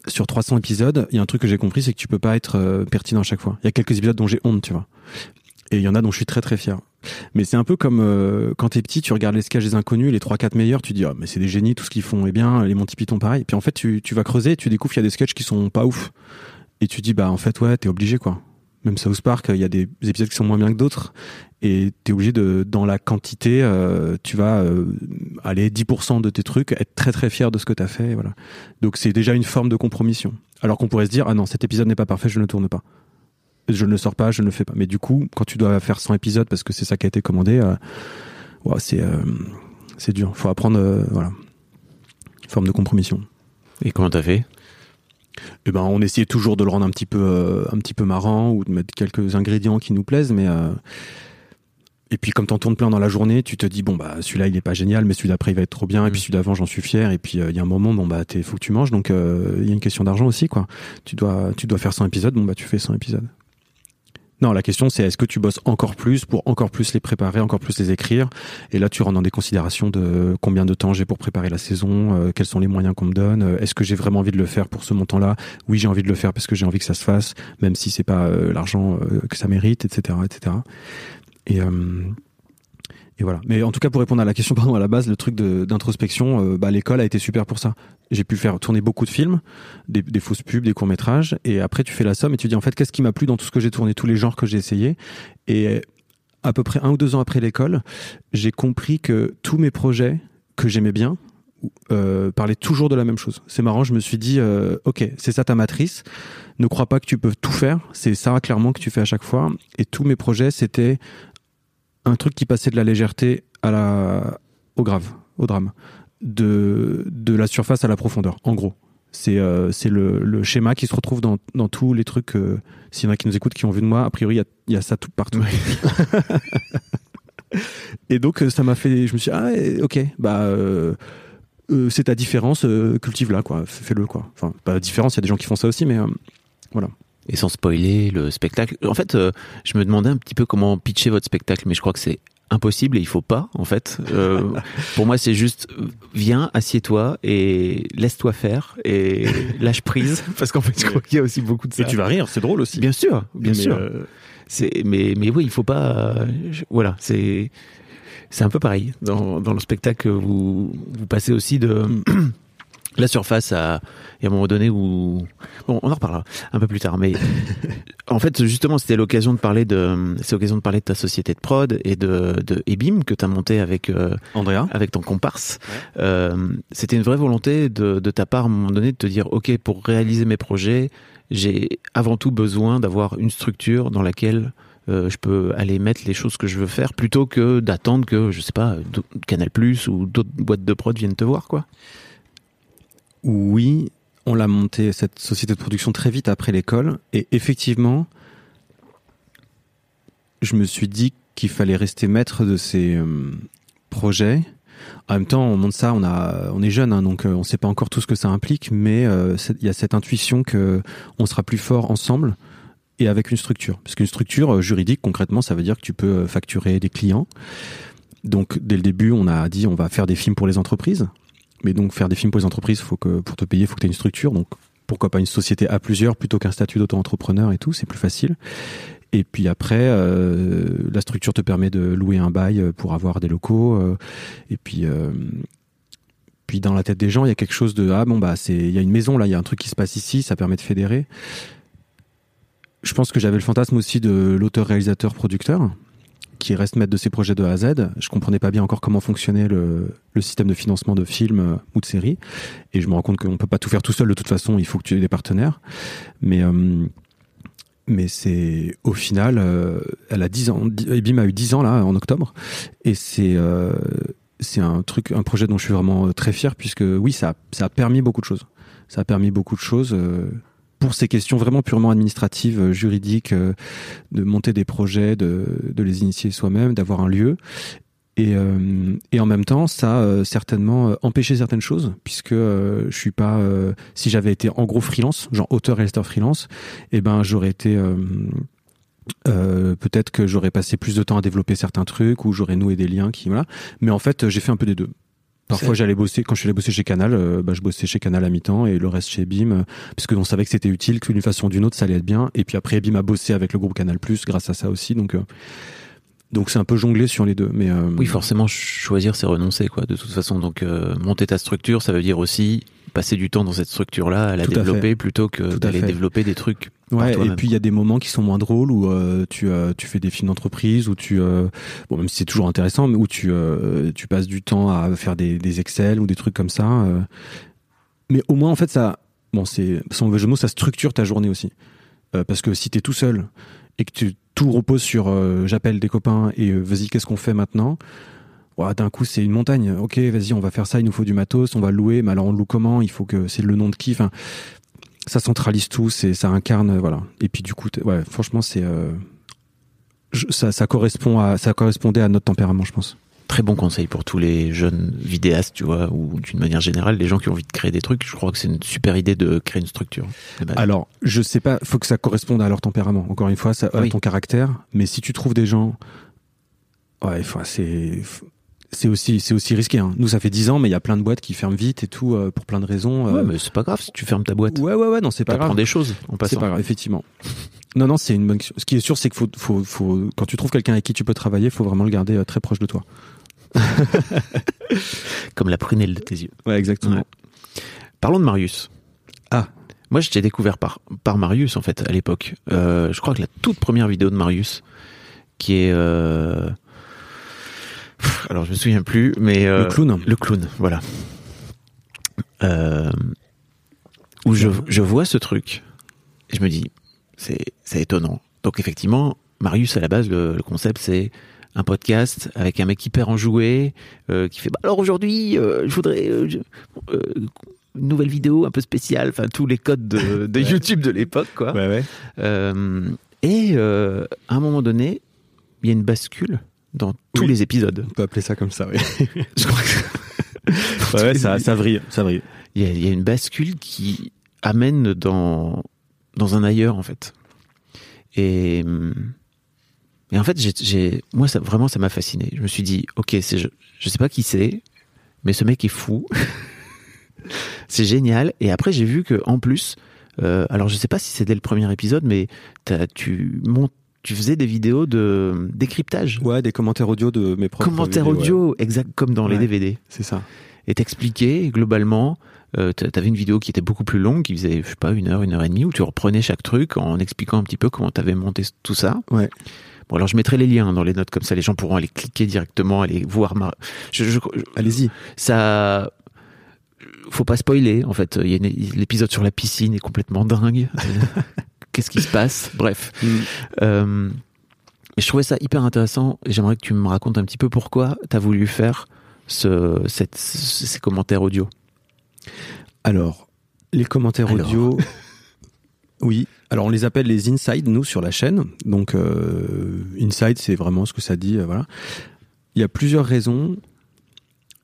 sur 300 épisodes, il y a un truc que j'ai compris, c'est que tu peux pas être euh, pertinent à chaque fois. Il y a quelques épisodes dont j'ai honte, tu vois. Et il y en a dont je suis très très fier. Mais c'est un peu comme euh, quand t'es petit, tu regardes les sketchs des inconnus, les 3-4 meilleurs, tu dis, ah, mais c'est des génies, tout ce qu'ils font est bien, les Monty Python pareil. Puis en fait, tu, tu vas creuser, tu découvres qu'il y a des sketchs qui sont pas ouf. Et tu dis, bah en fait, ouais, t'es obligé quoi. Même South Park, il y a des épisodes qui sont moins bien que d'autres. Et t'es obligé de, dans la quantité, euh, tu vas euh, aller 10% de tes trucs, être très très fier de ce que t'as fait, et voilà. Donc c'est déjà une forme de compromission. Alors qu'on pourrait se dire, ah non, cet épisode n'est pas parfait, je ne le tourne pas. Je ne le sors pas, je ne le fais pas. Mais du coup, quand tu dois faire 100 épisodes, parce que c'est ça qui a été commandé, euh, c'est c'est dur. faut apprendre, voilà, forme de compromission. Et comment t'as fait? Et ben, on essayait toujours de le rendre un petit peu, euh, un petit peu marrant ou de mettre quelques ingrédients qui nous plaisent, mais euh, et puis comme t'en tournes plein dans la journée, tu te dis bon bah celui-là il est pas génial, mais celui d'après il va être trop bien, et puis celui d'avant j'en suis fier, et puis euh, il y a un moment bon bah t'es faut que tu manges, donc il y a une question d'argent aussi quoi. Tu dois, tu dois faire 100 épisodes, bon bah tu fais 100 épisodes. Non, la question c'est est-ce que tu bosses encore plus pour encore plus les préparer, encore plus les écrire? Et là, tu rentres dans des considérations de combien de temps j'ai pour préparer la saison, euh, quels sont les moyens qu'on me donne, euh, est-ce que j'ai vraiment envie de le faire pour ce montant-là? Oui, j'ai envie de le faire parce que j'ai envie que ça se fasse, même si c'est pas euh, l'argent que ça mérite, etc., etc. Et voilà. Mais en tout cas, pour répondre à la question, pardon, à la base, le truc d'introspection, euh, bah, l'école a été super pour ça. J'ai pu faire tourner beaucoup de films, des, fausses pubs, des courts métrages, et après tu fais la somme et tu dis en fait qu'est-ce qui m'a plu dans tout ce que j'ai tourné, tous les genres que j'ai essayé. Et à peu près un ou deux ans après l'école, j'ai compris que tous mes projets que j'aimais bien euh, parlaient toujours de la même chose. C'est marrant, je me suis dit euh, ok, c'est ça ta matrice. Ne crois pas que tu peux tout faire. C'est ça clairement que tu fais à chaque fois. Et tous mes projets c'était un truc qui passait de la légèreté à la, au grave, au drame, de, de la surface à la profondeur, en gros. C'est euh, c'est le, le schéma qui se retrouve dans, dans tous les trucs. euh, S'il y en a qui nous écoutent, qui ont vu de moi, a priori, il y y a ça tout partout. Et donc, euh, ça m'a fait. Je me suis dit, ah, ok, bah. euh, c'est ta différence, cultive-la, quoi. Fais- Fais-le, quoi. Enfin, pas différence, il y a des gens qui font ça aussi, mais voilà. Et sans spoiler le spectacle. En fait, euh, je me demandais un petit peu comment pitcher votre spectacle, mais je crois que c'est impossible et il faut pas, en fait. Euh, pour moi, c'est juste, euh, viens, assieds-toi et laisse-toi faire et lâche prise. Parce qu'en fait, je crois qu'il y a aussi beaucoup de ça. Et tu vas rire, c'est drôle aussi. Bien sûr, bien Mais, sûr. euh, C'est, mais, mais oui, il faut pas. euh, je- voilà, c'est, c'est un peu pareil. Dans, dans le spectacle, vous, vous passez aussi de la surface à, et à un moment donné où, bon, on en reparlera un peu plus tard. Mais en fait, justement, c'était l'occasion de parler de, c'est l'occasion de parler de ta société de prod et de, de Ebim que tu as monté avec. euh, Andrea avec ton comparse. Euh, C'était une vraie volonté de, de ta part à un moment donné de te dire, ok, pour réaliser mes projets, j'ai avant tout besoin d'avoir une structure dans laquelle euh, je peux aller mettre les choses que je veux faire, plutôt que d'attendre que, je sais pas, Canal Plus ou d'autres boîtes de prod viennent te voir, quoi. Oui, on l'a monté, cette société de production, très vite après l'école. Et effectivement, je me suis dit qu'il fallait rester maître de ces euh, projets. En même temps, on monte ça, on, a, on est jeune, hein, donc euh, on ne sait pas encore tout ce que ça implique, mais euh, il y a cette intuition que on sera plus fort ensemble et avec une structure. Parce qu'une structure juridique, concrètement, ça veut dire que tu peux facturer des clients. Donc, dès le début, on a dit on va faire des films pour les entreprises. Mais donc faire des films pour les entreprises, faut que pour te payer, faut que tu aies une structure. Donc pourquoi pas une société à plusieurs plutôt qu'un statut d'auto-entrepreneur et tout, c'est plus facile. Et puis après, euh, la structure te permet de louer un bail pour avoir des locaux. euh, et puis, euh, puis dans la tête des gens, il y a quelque chose de ah bon bah c'est il y a une maison là, il y a un truc qui se passe ici, ça permet de fédérer. Je pense que j'avais le fantasme aussi de l'auteur-réalisateur-producteur qui reste maître de ses projets de A à Z. Je comprenais pas bien encore comment fonctionnait le, système de financement de films euh, ou de séries. Et je me rends compte qu'on peut pas tout faire tout seul de toute façon, il faut que tu aies des partenaires. Mais, euh, mais c'est au final, euh, elle a 10 ans, Ebim a eu 10 ans là en octobre. Et c'est euh, c'est un truc, un projet dont je suis vraiment très fier puisque oui, ça, ça a permis beaucoup de choses. Ça a permis beaucoup de choses. Pour ces questions vraiment purement administratives, euh, juridiques, euh, de monter des projets, de, les initier soi-même, d'avoir un lieu. Et, euh, en même temps, ça certainement euh, empêché certaines choses, puisque je suis pas. si j'avais été en gros freelance, genre auteur réalisateur freelance, eh ben j'aurais été. peut-être que j'aurais passé plus de temps à développer certains trucs ou j'aurais noué des liens qui voilà mais en fait j'ai fait un peu des deux Parfois, j'allais bosser, quand je suis allé bosser chez Canal, euh, bah, je bossais chez Canal à mi-temps et le reste chez BIM, euh, puisque on savait que c'était utile, que d'une façon ou d'une autre, ça allait être bien. Et puis après, BIM a bossé avec le groupe Canal Plus grâce à ça aussi. Donc, euh, donc c'est un peu jonglé sur les deux. Mais, euh, Oui, forcément, choisir, c'est renoncer, quoi, de toute façon. Donc, euh, monter ta structure, ça veut dire aussi passer du temps dans cette structure-là, à la Tout développer plutôt que d'aller développer des trucs. Ouais, et puis il y a des moments qui sont moins drôles où euh, tu euh, tu fais des films d'entreprise où tu euh, bon même si c'est toujours intéressant mais où tu euh, tu passes du temps à faire des, des Excel ou des trucs comme ça euh. mais au moins en fait ça bon c'est sans mauvais jeu de mots ça structure ta journée aussi. Euh, parce que si t'es tout seul et que tu tout repose sur euh, j'appelle des copains et vas-y qu'est-ce qu'on fait maintenant? D'un coup c'est une montagne. Ok vas-y on va faire ça il nous faut du matos on va louer. Mais alors on loue comment? Il faut que c'est le nom de qui? Enfin ça centralise tout, c'est ça incarne voilà. Et puis du coup, ouais, franchement, c'est euh, ça, ça correspond à ça correspondait à notre tempérament, je pense. Très bon conseil pour tous les jeunes vidéastes, tu vois, ou d'une manière générale, les gens qui ont envie de créer des trucs. Je crois que c'est une super idée de créer une structure. Alors, je sais pas, faut que ça corresponde à leur tempérament. Encore une fois, ça, à Oui. ton caractère. Mais si tu trouves des gens, ouais, c'est c'est aussi c'est aussi risqué. hein. Nous, ça fait 10 ans, mais il y a plein de boîtes qui ferment vite et tout euh, pour plein de raisons. Ouais, euh. mais c'est pas grave si tu fermes ta boîte. ouais, ouais, ouais, non, c'est pas grave. des choses en C'est passant. pas grave, effectivement. Non, non, c'est une bonne. Ce qui est sûr, c'est que faut, faut, faut, quand tu trouves quelqu'un avec qui tu peux travailler, faut vraiment le garder euh, très proche de toi. Comme la prunelle de tes yeux. Ouais, exactement. Ouais. Parlons de Marius. Ah. Moi, je t'ai découvert par, par Marius, en fait, à l'époque. Je crois que la toute première vidéo de Marius, qui est... Alors, je me souviens plus, mais... euh, Le clown. Le clown, voilà. Euh, où je, je vois ce truc, et je me dis, c'est c'est étonnant. Donc, effectivement, Marius, à la base, le, le concept, c'est un podcast avec un mec hyper enjoué euh, qui fait bah, alors aujourd'hui je voudrais je- une nouvelle vidéo un peu spéciale enfin tous les codes de, de YouTube de l'époque quoi Ouais, ouais. Et à un moment donné il y a une bascule dans tous Oui. les épisodes On peut appeler ça comme ça, oui. je crois que ouais, ouais, ça, ça vrille, ça vrille. il y, a, il y a une bascule qui amène dans dans un ailleurs en fait et hum, et en fait j'ai moi ça vraiment ça m'a fasciné je me suis dit ok c'est je, je sais pas qui c'est mais ce mec est fou c'est génial et après j'ai vu que en plus euh, alors je sais pas si c'est dès le premier épisode mais tu montes tu faisais des vidéos de décryptage Ouais, des commentaires audio de mes propres commentaires vidéos, ouais. audio exact comme dans les. DVD C'est ça. et t'expliquais globalement. Euh, t'a- T'avais une vidéo qui était beaucoup plus longue, qui faisait, je sais pas, une heure, une heure et demie, où tu reprenais chaque truc en expliquant un petit peu comment t'avais monté tout ça. Ouais. Bon, alors je mettrai les liens dans les notes comme ça, les gens pourront aller cliquer directement, aller voir ma. Je, je- je- Allez-y. ça. Faut pas spoiler, en fait. Il y a une- l'épisode sur la piscine est complètement dingue. Qu'est-ce qui se passe Bref. Euh, et je trouvais ça hyper intéressant et j'aimerais que tu me racontes un petit peu pourquoi tu as voulu faire ce, cette, ce- ces commentaires audio. Alors, les commentaires Alors. audio. oui. Alors, on les appelle les inside, nous, sur la chaîne. Donc, euh, inside, c'est vraiment ce que ça dit. euh, voilà. Il y a plusieurs raisons.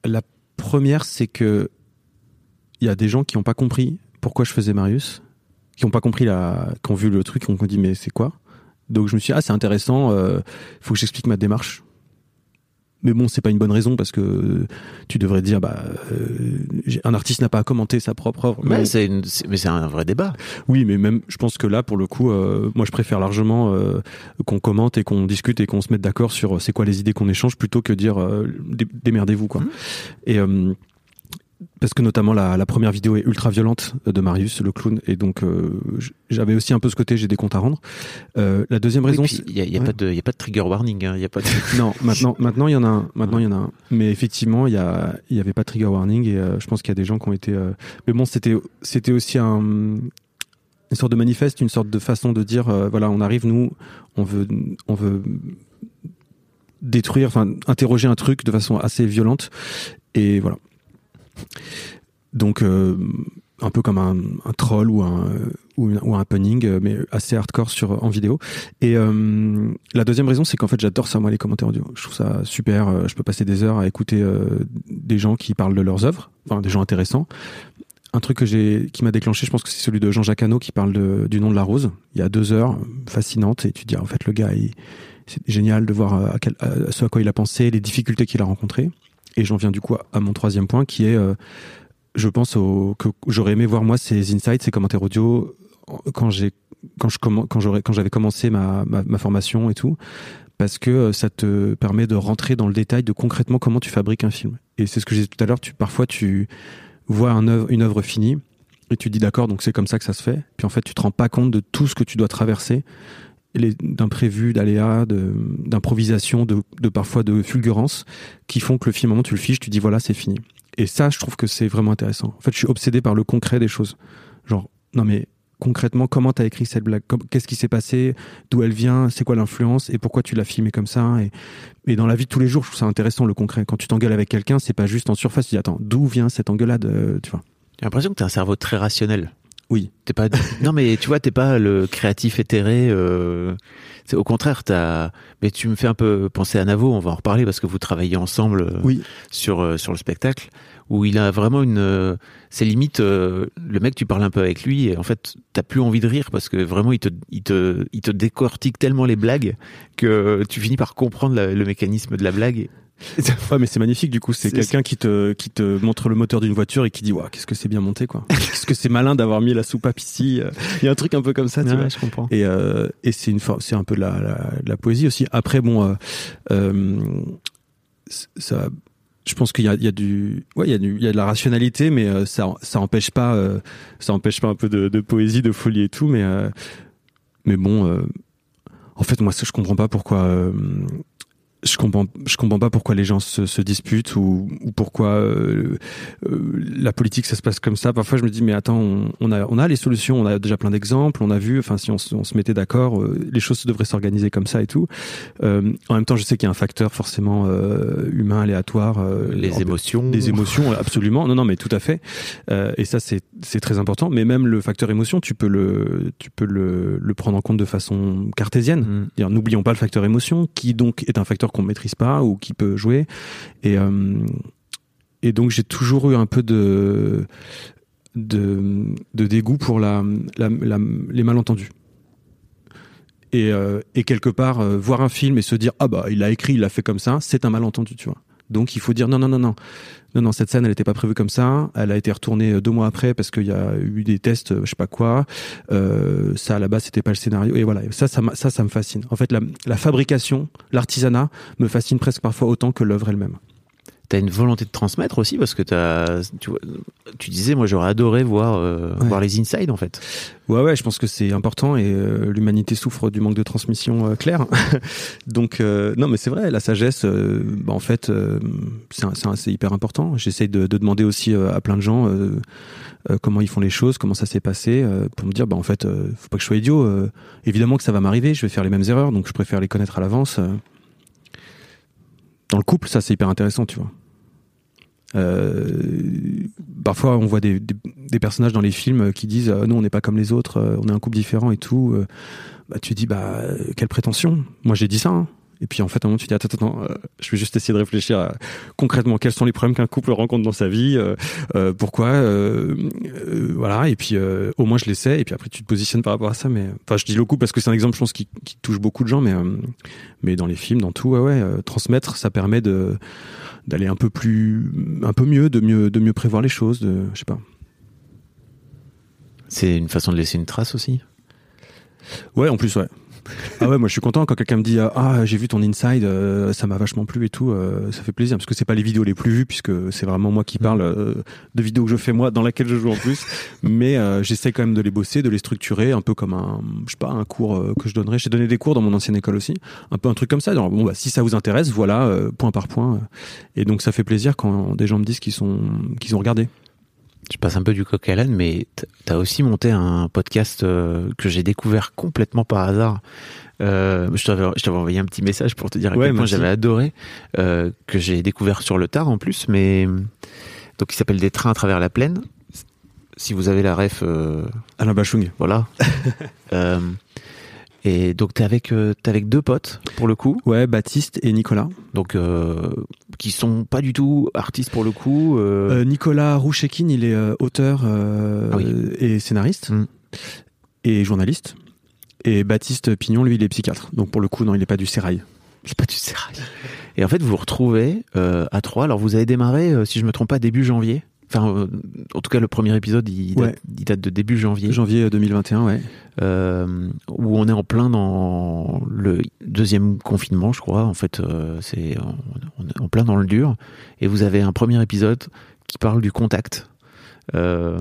La première, c'est que il y a des gens qui n'ont pas compris pourquoi je faisais Marius, qui n'ont pas compris la, qui ont vu le truc, qui ont dit mais c'est quoi? Donc je me suis dit ah c'est intéressant, il faut que j'explique ma démarche. Mais bon, c'est pas une bonne raison parce que tu devrais dire bah euh, un artiste n'a pas à commenter sa propre œuvre. Mais- c'est un vrai débat. oui, mais même, je pense que là, pour le coup, euh, moi, je préfère largement euh, qu'on commente et qu'on discute et qu'on se mette d'accord sur euh, c'est quoi les idées qu'on échange plutôt que dire euh, dé- démerdez-vous, quoi. Mhm. Et euh, parce que notamment la, la première vidéo est ultra violente euh, de Marius, le clown, et donc euh, j'avais aussi un peu ce côté, j'ai des comptes à rendre. Euh, la deuxième raison, Il n'y a, y a Ouais. pas de- il y a pas de trigger warning. hein, il y a pas de- non, maintenant, maintenant il y en a un. Maintenant il y en a un. Mais effectivement, il y a, il y avait pas de trigger warning et euh, je pense qu'il y a des gens qui ont été. Mais bon, c'était, c'était aussi un, une sorte de manifeste, une sorte de façon de dire, voilà, on arrive, nous, on veut, on veut détruire, enfin, interroger un truc de façon assez violente et voilà. Donc, euh, un peu comme un, troll ou un, ou, un punning, euh, mais assez hardcore sur, en vidéo. Et euh, la deuxième raison, c'est qu'en fait, j'adore ça, moi, les commentaires audio. Je trouve ça super. Je peux passer des heures à écouter des gens qui parlent de leurs œuvres, enfin, des gens intéressants. Un truc que qui m'a déclenché, je pense que c'est celui de Jean-Jacques Hano qui parle du nom de la rose. Il y a deux heures, fascinante, et tu te dis, en fait, le gars, c'est génial de voir ce à quoi il a pensé, les difficultés qu'il a rencontrées. Et j'en viens du coup à mon troisième point, qui est, euh, je pense que j'aurais aimé voir moi ces insights, ces commentaires audio quand j'ai quand je quand quand j'avais commencé ma, ma ma formation et tout parce que euh, ça te permet de rentrer dans le détail de concrètement comment tu fabriques un film. Et c'est ce que j'ai dit tout à l'heure parfois tu vois une œuvre finie et tu dis d'accord donc c'est comme ça que ça se fait. Puis en fait tu te rends pas compte de tout ce que tu dois traverser d'imprévus d'aléas d'improvisation de, de parfois de fulgurance qui font que le film à un moment tu le fiches tu dis voilà c'est fini. Et ça je trouve que c'est vraiment intéressant. En fait je suis obsédé par le concret des choses. Genre non mais concrètement comment tu as écrit cette blague? Qu'est-ce qui s'est passé? D'où elle vient? C'est quoi l'influence? Et pourquoi tu l'as filmé comme ça? Et, et dans la vie de tous les jours je trouve ça intéressant le concret. Quand tu t'engueules avec quelqu'un c'est pas juste en surface tu dis attends d'où vient cette engueulade euh, tu vois? J'ai l'impression que tu un cerveau très rationnel. Oui T'es pas. non, mais tu vois, t'es pas le créatif éthéré. Euh... C'est au contraire, t'as. Mais tu me fais un peu penser à Navo. On va en reparler parce que vous travaillez ensemble euh, oui sur euh, sur le spectacle où il a vraiment une. C'est limite euh, le mec. Tu parles un peu avec lui et en fait, t'as plus envie de rire parce que vraiment, il te il te il te décortique tellement les blagues que tu finis par comprendre la- le mécanisme de la blague. Ouais, mais c'est magnifique du coup. C'est quelqu'un qui te qui te montre le moteur d'une voiture et qui dit waouh qu'est-ce que c'est bien monté quoi. qu'est-ce que c'est malin d'avoir mis la soupape ici. euh. Il y a un truc un peu comme ça. tu Ouais, vois. je comprends. Et, euh, et c'est une c'est un peu de la, la, de la poésie aussi. Après bon, euh, euh, ça, je pense qu'il y a, il y a du, ouais, il y a du, il y a de la rationalité, mais ça ça empêche pas, ça empêche pas un peu de, de poésie, de folie et tout, mais mais bon, en fait moi ça, je comprends pas pourquoi. Je comprends, je comprends pas pourquoi les gens se, se disputent ou, ou pourquoi euh, euh, la politique ça se passe comme ça. Parfois je me dis mais attends, on, on a, on a les solutions, on a déjà plein d'exemples, on a vu. Enfin si on, se- on se mettait d'accord, euh, les choses devraient s'organiser comme ça et tout. Euh, en même temps je sais qu'il y a un facteur forcément euh, humain aléatoire. euh, Les en- émotions. des émotions, absolument. Non, non, mais tout à fait. Euh, et ça, c'est c'est très important. Mais même le facteur émotion, tu peux le tu peux le, le prendre en compte de façon cartésienne. Mm. N'oublions pas le facteur émotion, qui donc est un facteur qu'on maîtrise pas ou qui peut jouer. Et euh, et donc j'ai toujours eu un peu de de, dégoût pour la- les malentendus. Et, euh, et quelque part, euh, voir un film et se dire ah bah il a écrit, il l'a fait comme ça, c'est un malentendu, tu vois. Donc il faut dire non non non non non non cette scène elle n'était pas prévue comme ça, elle a été retournée euh, deux mois après parce qu'il y a eu des tests, euh, je sais pas quoi. Euh, ça à la base c'était pas le scénario et voilà ça ça ça me fascine. En fait la, la fabrication, l'artisanat me fascine presque parfois autant que l'œuvre elle-même. T'as une volonté de transmettre aussi parce que t'as, tu, vois, tu disais, moi j'aurais adoré voir, euh, Ouais. voir les insides en fait. Ouais, ouais, je pense que c'est important et euh, l'humanité souffre du manque de transmission euh, claire. Donc, euh, non, mais c'est vrai, la sagesse, bah, en fait, c'est hyper important. J'essaye de, de demander aussi à plein de gens comment ils font les choses, comment ça s'est passé, pour me dire, bah, en fait, faut pas que je sois idiot. évidemment que ça va m'arriver, je vais faire les mêmes erreurs, donc je préfère les connaître à l'avance. Dans le couple, ça, c'est hyper intéressant, tu vois. Euh, parfois, on voit des, personnages dans les films qui disent euh, non, on n'est pas comme les autres, euh, on est un couple différent et tout. bah, tu dis bah quelle prétention Moi, j'ai dit ça. hein. Et puis en fait, à un moment, tu dis attends, attends, attends, euh, je vais juste essayer de réfléchir à, concrètement quels sont les problèmes qu'un couple rencontre dans sa vie, euh, euh, pourquoi, euh, euh, voilà. Et puis au moins je l'essaie. Et puis après, tu te positionnes par rapport à ça. Mais enfin, je dis le couple parce que c'est un exemple, je pense, qui, qui touche beaucoup de gens. Mais mais dans les films, dans tout, ouais, ouais, transmettre, ça permet de d'aller un peu plus, un peu mieux, de mieux, de mieux prévoir les choses, de, je sais pas. C'est une façon de laisser une trace aussi? Ouais, en plus, ouais. Ah ouais, moi je suis content quand quelqu'un me dit ah j'ai vu ton inside, euh, ça m'a vachement plu et tout, euh, ça fait plaisir parce que c'est pas les vidéos les plus vues puisque c'est vraiment moi qui parle euh, de vidéos que je fais moi dans laquelle je joue en plus, mais euh, j'essaie quand même de les bosser, de les structurer un peu comme un je sais pas un cours euh, que je donnerais. J'ai donné des cours dans mon ancienne école aussi, un peu un truc comme ça. Alors, bon bah si ça vous intéresse, voilà euh, point par point. Et donc ça fait plaisir quand des gens me disent qu'ils sont qu'ils ont regardé. Je passe un peu du coq à l'âne, mais t- t'as aussi monté un podcast euh, que j'ai découvert complètement par hasard. Euh, je t'avais envoyé un petit message pour te dire à Ouais, quel point j'avais adoré, euh, que j'ai découvert sur le tard en plus, mais donc il s'appelle Des trains à travers la plaine. Si vous avez la ref, euh, Alain Bachung. voilà. Et donc t'es avec euh, t'es avec deux potes pour le coup, Ouais, Baptiste et Nicolas. donc euh, qui sont pas du tout artistes pour le coup. euh, Euh, Nicolas Rouchekin, il est auteur Ah oui. et scénariste Mm. et journaliste. Et Baptiste Pignon, lui, il est psychiatre. Donc pour le coup, non, il n'est pas du sérail. C'est pas du sérail. Et en fait, vous vous retrouvez à trois. Alors, vous avez démarré, si je me trompe pas, début janvier. Enfin, euh, en tout cas, le premier épisode, il, Ouais. date, il date de début janvier, Janvier 2021, ouais. euh, où on est en plein dans le deuxième confinement, je crois. En fait, euh, c'est on, est en plein dans le dur. Et vous avez un premier épisode qui parle du contact, euh,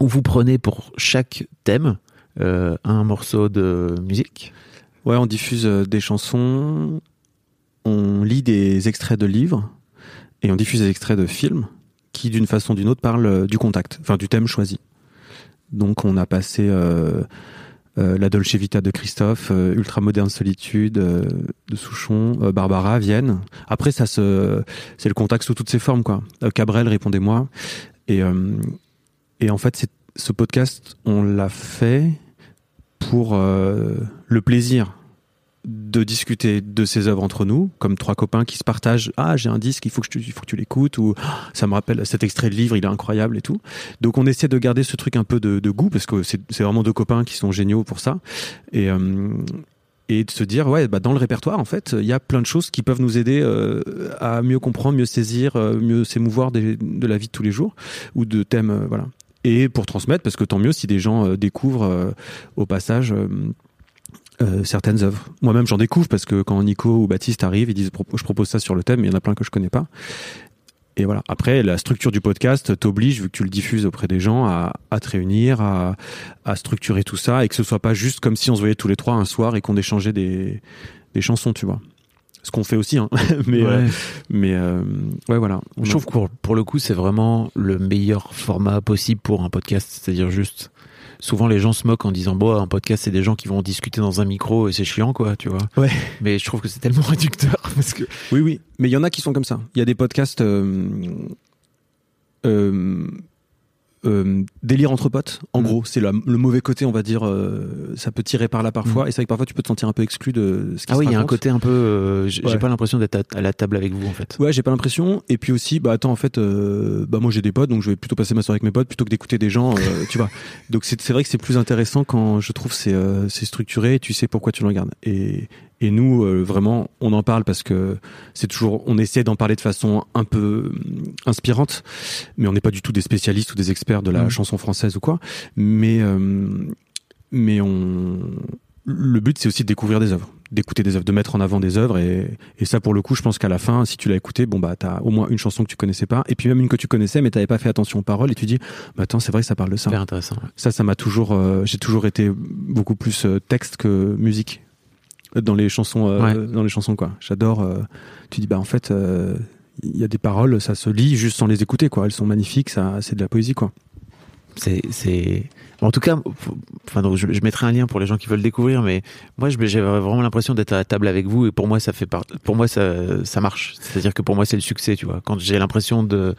où vous prenez pour chaque thème euh, un morceau de musique. Ouais, on diffuse euh, des chansons, on lit des extraits de livres et on diffuse des extraits de films qui, d'une façon ou d'une autre, parlent euh, du contact, enfin du thème choisi. Donc on a passé euh, euh, La Dolce Vita de Christophe, Ultra Moderne Solitude de Souchon, Barbara, Vienne. Après, ça se, c'est le contact sous toutes ses formes, quoi. Cabrel, répondez-moi. Et, et en fait, c'est, ce podcast, on l'a fait pour le plaisir de discuter de ces œuvres entre nous, comme trois copains qui se partagent. Ah, j'ai un disque, il faut que, que tu l'écoutes, ou Ah, ça me rappelle cet extrait de livre, il est incroyable et tout. Donc on essaie de garder ce truc un peu de, de goût, parce que c'est vraiment deux copains qui sont géniaux pour ça. Et, euh, et de se dire ouais bah dans le répertoire en fait il y a plein de choses qui peuvent nous aider euh, à mieux comprendre mieux saisir euh, mieux s'émouvoir de la vie de tous les jours ou de thèmes voilà et pour transmettre parce que tant mieux si des gens découvrent au passage euh, certaines œuvres. Moi-même, j'en découvre parce que quand Nico ou Baptiste arrivent, ils disent je propose ça sur le thème, mais il y en a plein que je connais pas. Et voilà. Après, la structure du podcast t'oblige, vu que tu le diffuses auprès des gens, à, à te réunir, à, à structurer tout ça, et que ce soit pas juste comme si on se voyait tous les trois un soir et qu'on échangeait des, des chansons, tu vois. Ce qu'on fait aussi, hein. mais, Ouais. euh, mais euh, ouais, voilà. Je trouve que pour, pour le coup, c'est vraiment le meilleur format possible pour un podcast. C'est-à-dire juste. Souvent, les gens se moquent en disant Bon, un podcast, c'est des gens qui vont discuter dans un micro et c'est chiant, quoi, tu vois. Ouais. Mais je trouve que c'est tellement réducteur parce que. Oui, oui. Mais il y en a qui sont comme ça. Il y a des podcasts euh, euh, euh, délire entre potes. En Mm. gros, c'est le, le mauvais côté, on va dire. euh, ça peut tirer par là parfois. Et c'est vrai que parfois tu peux te sentir un peu exclu de ce qui Ah oui, il y a un côté un peu. euh, j'ai Ouais. pas l'impression d'être à, à la table avec vous, en fait. Ouais, j'ai pas l'impression. Et puis aussi, bah attends, en fait, euh, bah moi j'ai des potes, donc je vais plutôt passer ma soirée avec mes potes plutôt que d'écouter des gens, euh, tu vois. Donc c'est vrai que c'est plus intéressant quand je trouve c'est euh, c'est structuré et tu sais pourquoi tu le regardes. Et et nous euh, vraiment, on en parle parce que c'est toujours, on essaie d'en parler de façon un peu hum, inspirante, mais on n'est pas du tout des spécialistes ou des experts de la Mhm. chanson française ou quoi. Mais euh, mais on le but c'est aussi de découvrir des œuvres d'écouter des œuvres de mettre en avant des œuvres et, et ça pour le coup je pense qu'à la fin si tu l'as écouté bon bah t'as au moins une chanson que tu connaissais pas et puis même une que tu connaissais mais t'avais pas fait attention aux paroles et tu dis bah attends c'est vrai que ça parle de ça Super intéressant. ouais. ça ça m'a toujours euh, j'ai toujours été beaucoup plus texte que musique dans les chansons euh, Ouais. dans les chansons quoi j'adore euh, tu dis bah en fait euh, il y a des paroles ça se lit juste sans les écouter quoi elles sont magnifiques ça c'est de la poésie quoi C'est, c'est. En tout cas, enfin donc je, je mettrai un lien pour les gens qui veulent découvrir, mais moi j'ai vraiment l'impression d'être à la table avec vous et pour moi ça fait pour moi ça, ça marche. C'est-à-dire que pour moi c'est le succès, tu vois. Quand j'ai l'impression de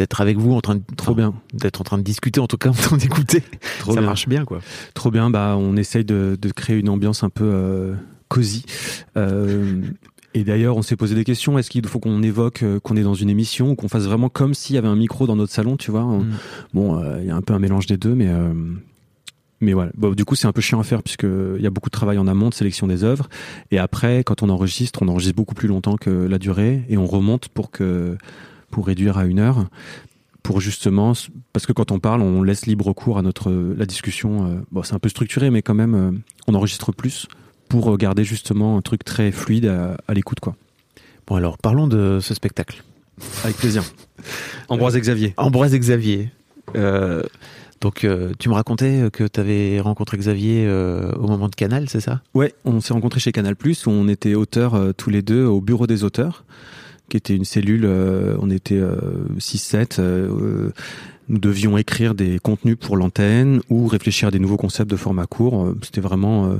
d'être avec vous en train de trop bien d'être en train de discuter en tout cas en train d'écouter, ça bien. marche bien quoi. Trop bien, bah on essaye de, de créer une ambiance un peu euh, cosy. Euh, et d'ailleurs, on s'est posé des questions. Est-ce qu'il faut qu'on évoque euh, qu'on est dans une émission ou qu'on fasse vraiment comme s'il y avait un micro dans notre salon, tu vois On- Mm. Bon, il y a un peu un mélange des deux, mais mais voilà. Bon, du coup, c'est un peu chiant à faire puisque il y a beaucoup de travail en amont de sélection des œuvres. Et après, quand on enregistre, on enregistre beaucoup plus longtemps que la durée et on remonte pour que pour réduire à une heure pour justement parce que quand on parle on laisse libre cours à notre la discussion euh, bon c'est un peu structuré mais quand même euh, on enregistre plus pour garder justement un truc très fluide à, à l'écoute quoi. Bon alors parlons de ce spectacle. avec plaisir. Ambroise et Xavier Ambroise et Xavier. Euh, donc euh, tu me racontais que tu avais rencontré Xavier euh, au moment de Canal, c'est ça? Ouais on s'est rencontrés chez Canal où on était auteurs euh, tous les deux au bureau des auteurs qui était une cellule euh, on était 6-7 euh, nous devions écrire des contenus pour l'antenne ou réfléchir à des nouveaux concepts de format court Euh, c'était vraiment euh,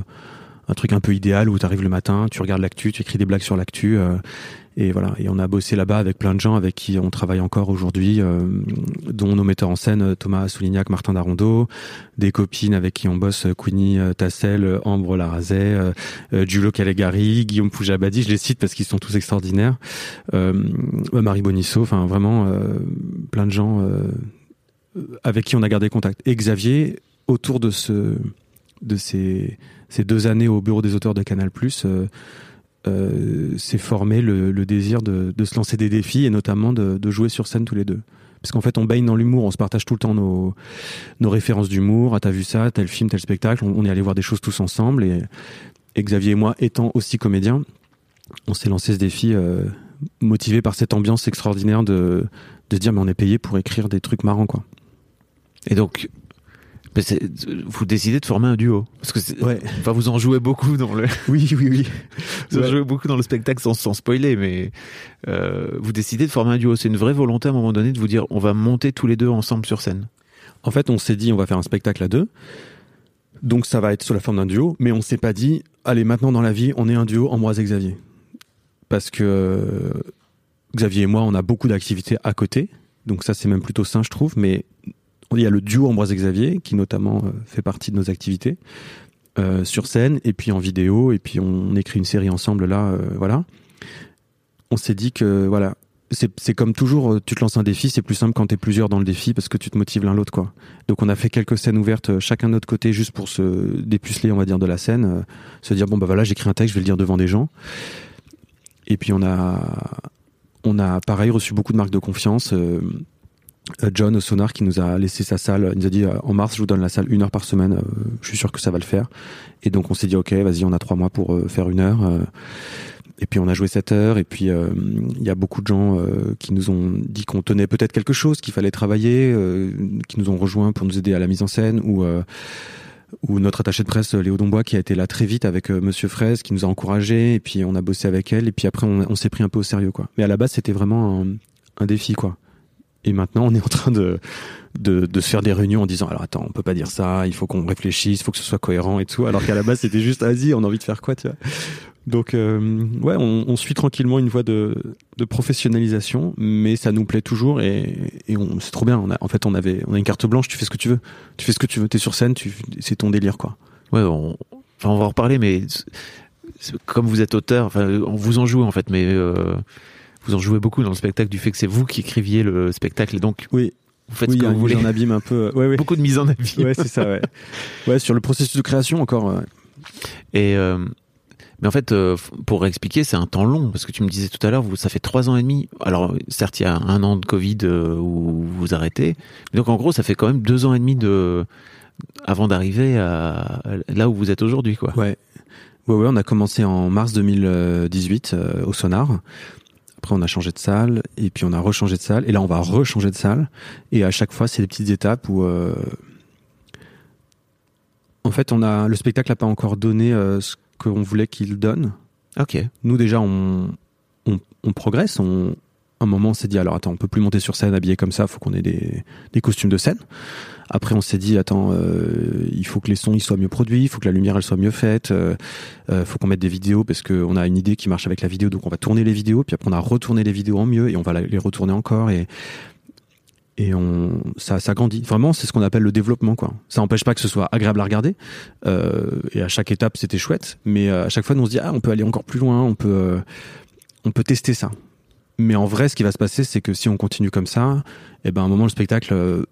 un truc un peu idéal où tu arrives le matin, tu regardes l'actu, tu écris des blagues sur l'actu. Et voilà. Et on a bossé là-bas avec plein de gens avec qui on travaille encore aujourd'hui, euh, dont nos metteurs en scène euh, Thomas Soulignac, Martin Darondo, des copines avec qui on bosse euh, Queenie Tassel, Ambre Larazet, euh, Calegari, Guillaume Poujabadi, je les cite parce qu'ils sont tous extraordinaires. Marie Bonisso, enfin vraiment plein de gens avec qui on a gardé contact. Et Xavier, autour de ce de ces, ces deux années au bureau des auteurs de Canal+, euh, s'est formé le, désir de, de se lancer des défis et notamment de, de jouer sur scène tous les deux. Parce qu'en fait, on baigne dans l'humour, on se partage tout le temps nos, nos références d'humour. Ah, t'as vu ça, tel film, tel spectacle. On, est allé voir des choses tous ensemble. Et, Xavier et moi, étant aussi comédiens, on s'est lancé ce défi euh, motivé par cette ambiance extraordinaire de, de dire, mais on est payé pour écrire des trucs marrants, quoi. Et donc, mais vous décidez de former un duo parce que Ouais. enfin vous en jouez beaucoup dans le Oui, oui, oui. vous en Ouais. jouez beaucoup dans le spectacle sans, sans spoiler mais euh, vous décidez de former un duo c'est une vraie volonté à un moment donné de vous dire on va monter tous les deux ensemble sur scène En fait, on s'est dit, on va faire un spectacle à deux. Donc, ça va être sous la forme d'un duo. Mais on s'est pas dit, allez, maintenant dans la vie, on est un duo Ambroise et Xavier. Parce que Xavier et moi, on a beaucoup d'activités à côté. Donc, ça, c'est même plutôt sain, je trouve. Mais il y a le duo Ambroise Xavier, qui notamment euh, fait partie de nos activités. euh, sur scène, et puis en vidéo. Et puis, on écrit une série ensemble là. euh, voilà. On s'est dit que, voilà, c'est comme toujours, tu te lances un défi, c'est plus simple quand t'es plusieurs dans le défi parce que tu te motives l'un l'autre, quoi. Donc on a fait quelques scènes ouvertes, chacun de notre côté, juste pour se dépuceler, on va dire, de la scène, se dire bon bah voilà, j'écris un texte, je vais le dire devant des gens. Et puis on a, on a pareil reçu beaucoup de marques de confiance. John au Sonar qui nous a laissé sa salle, il nous a dit en mars je vous donne la salle une heure par semaine, je suis sûr que ça va le faire. Et donc on s'est dit ok vas-y on a trois mois pour faire une heure. Et puis on a joué 7 heures. Et puis euh, il y a beaucoup de gens euh, qui nous ont dit qu'on tenait peut-être quelque chose, qu'il fallait travailler, euh, qui nous ont rejoints pour nous aider à la mise en scène ou ou notre attaché de presse Léo Dombois qui a été là très vite avec Monsieur Fraise qui nous a encouragés et puis on a bossé avec elle et puis après on, s'est pris un peu au sérieux quoi. Mais à la base c'était vraiment un, un, défi quoi. Et maintenant on est en train de, de, de se faire des réunions en disant alors attends on peut pas dire ça, il faut qu'on réfléchisse, il faut que ce soit cohérent et tout. Alors qu'à la base c'était juste vas-y on a envie de faire quoi tu vois. Donc euh, ouais, on, on, suit tranquillement une voie de, de, professionnalisation, mais ça nous plaît toujours et, et c'est trop bien. On a, en fait, on avait, on a une carte blanche. Tu fais ce que tu veux. Tu fais ce que tu veux. T'es sur scène. C'est ton délire, quoi. Ouais, on, enfin, on va en reparler, mais comme vous êtes auteur, enfin, on vous en joue en fait, mais euh, vous en jouez beaucoup dans le spectacle du fait que c'est vous qui écriviez le spectacle, et donc oui. Vous faites ce que vous voulez. en abîme un peu. Ouais, ouais. Beaucoup de mise en abîme. Ouais, c'est ça. Ouais. ouais, sur le processus de création encore. Et euh, mais en fait, euh, pour expliquer, c'est un temps long parce que tu me disais tout à l'heure, ça fait trois ans et demi. Alors certes, il y a un an de Covid euh, où vous arrêtez. donc en gros, ça fait quand même deux ans et demi de avant d'arriver à là où vous êtes aujourd'hui, quoi. Ouais. Ouais, ouais, on a commencé en mars 2018 euh, au Sonar. Après, on a changé de salle et puis on a rechangé de salle et là, on va rechanger de salle. Et à chaque fois, c'est des petites étapes où en fait, on a le spectacle n'a pas encore donné ce qu'on voulait qu'il donne. Ok. Nous déjà, on, on, progresse. On, un moment, on s'est dit alors attends, on peut plus monter sur scène habillé comme ça. Faut qu'on ait des, costumes de scène. Après, on s'est dit attends, euh, il faut que les sons ils soient mieux produits, il faut que la lumière elle soit mieux faite, euh, euh faut qu'on mette des vidéos parce qu'on a une idée qui marche avec la vidéo, donc on va tourner les vidéos. Puis après, on a retourné les vidéos en mieux et on va les retourner encore et et on ça, ça grandit. Vraiment, c'est ce qu'on appelle le développement, quoi. Ça n'empêche pas que ce soit agréable à regarder. Euh, et à chaque étape, c'était chouette. Mais euh, à chaque fois, on se dit ah, on peut aller encore plus loin, on peut on peut tester ça. Mais en vrai, ce qui va se passer, c'est que si on continue comme ça, et eh ben à un moment, le spectacle euh,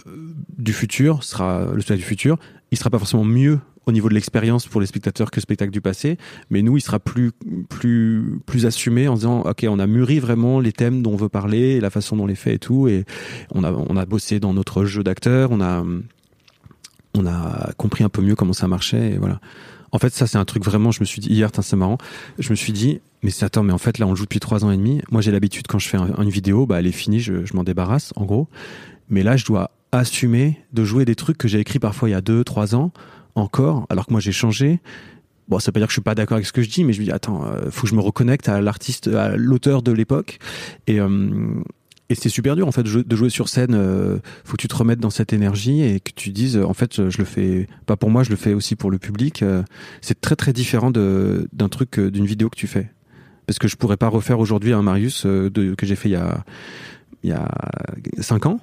du futur sera le spectacle du futur. Il sera pas forcément mieux au niveau de l'expérience pour les spectateurs que le spectacle du passé, mais nous, il sera plus plus plus assumé en disant ok, on a mûri vraiment les thèmes dont on veut parler, la façon dont on les fait et tout, et on a on a bossé dans notre jeu d'acteur, on a on a compris un peu mieux comment ça marchait, et voilà. En fait, ça c'est un truc vraiment. Je me suis dit hier, c'est marrant. Je me suis dit, mais c'est attends, mais en fait là, on joue depuis trois ans et demi. Moi, j'ai l'habitude quand je fais une vidéo, bah elle est finie, je, je m'en débarrasse en gros. Mais là, je dois assumer de jouer des trucs que j'ai écrits parfois il y a deux, trois ans encore, alors que moi j'ai changé. Bon, ça veut pas dire que je suis pas d'accord avec ce que je dis, mais je me dis attends, euh, faut que je me reconnecte à l'artiste, à l'auteur de l'époque. Et euh, et c'est super dur en fait de jouer sur scène. Euh, faut que tu te remettes dans cette énergie et que tu dises en fait je le fais pas pour moi, je le fais aussi pour le public. Euh, c'est très très différent d'un truc d'une vidéo que tu fais. Parce que je pourrais pas refaire aujourd'hui un Marius de, que j'ai fait il y a il y a cinq ans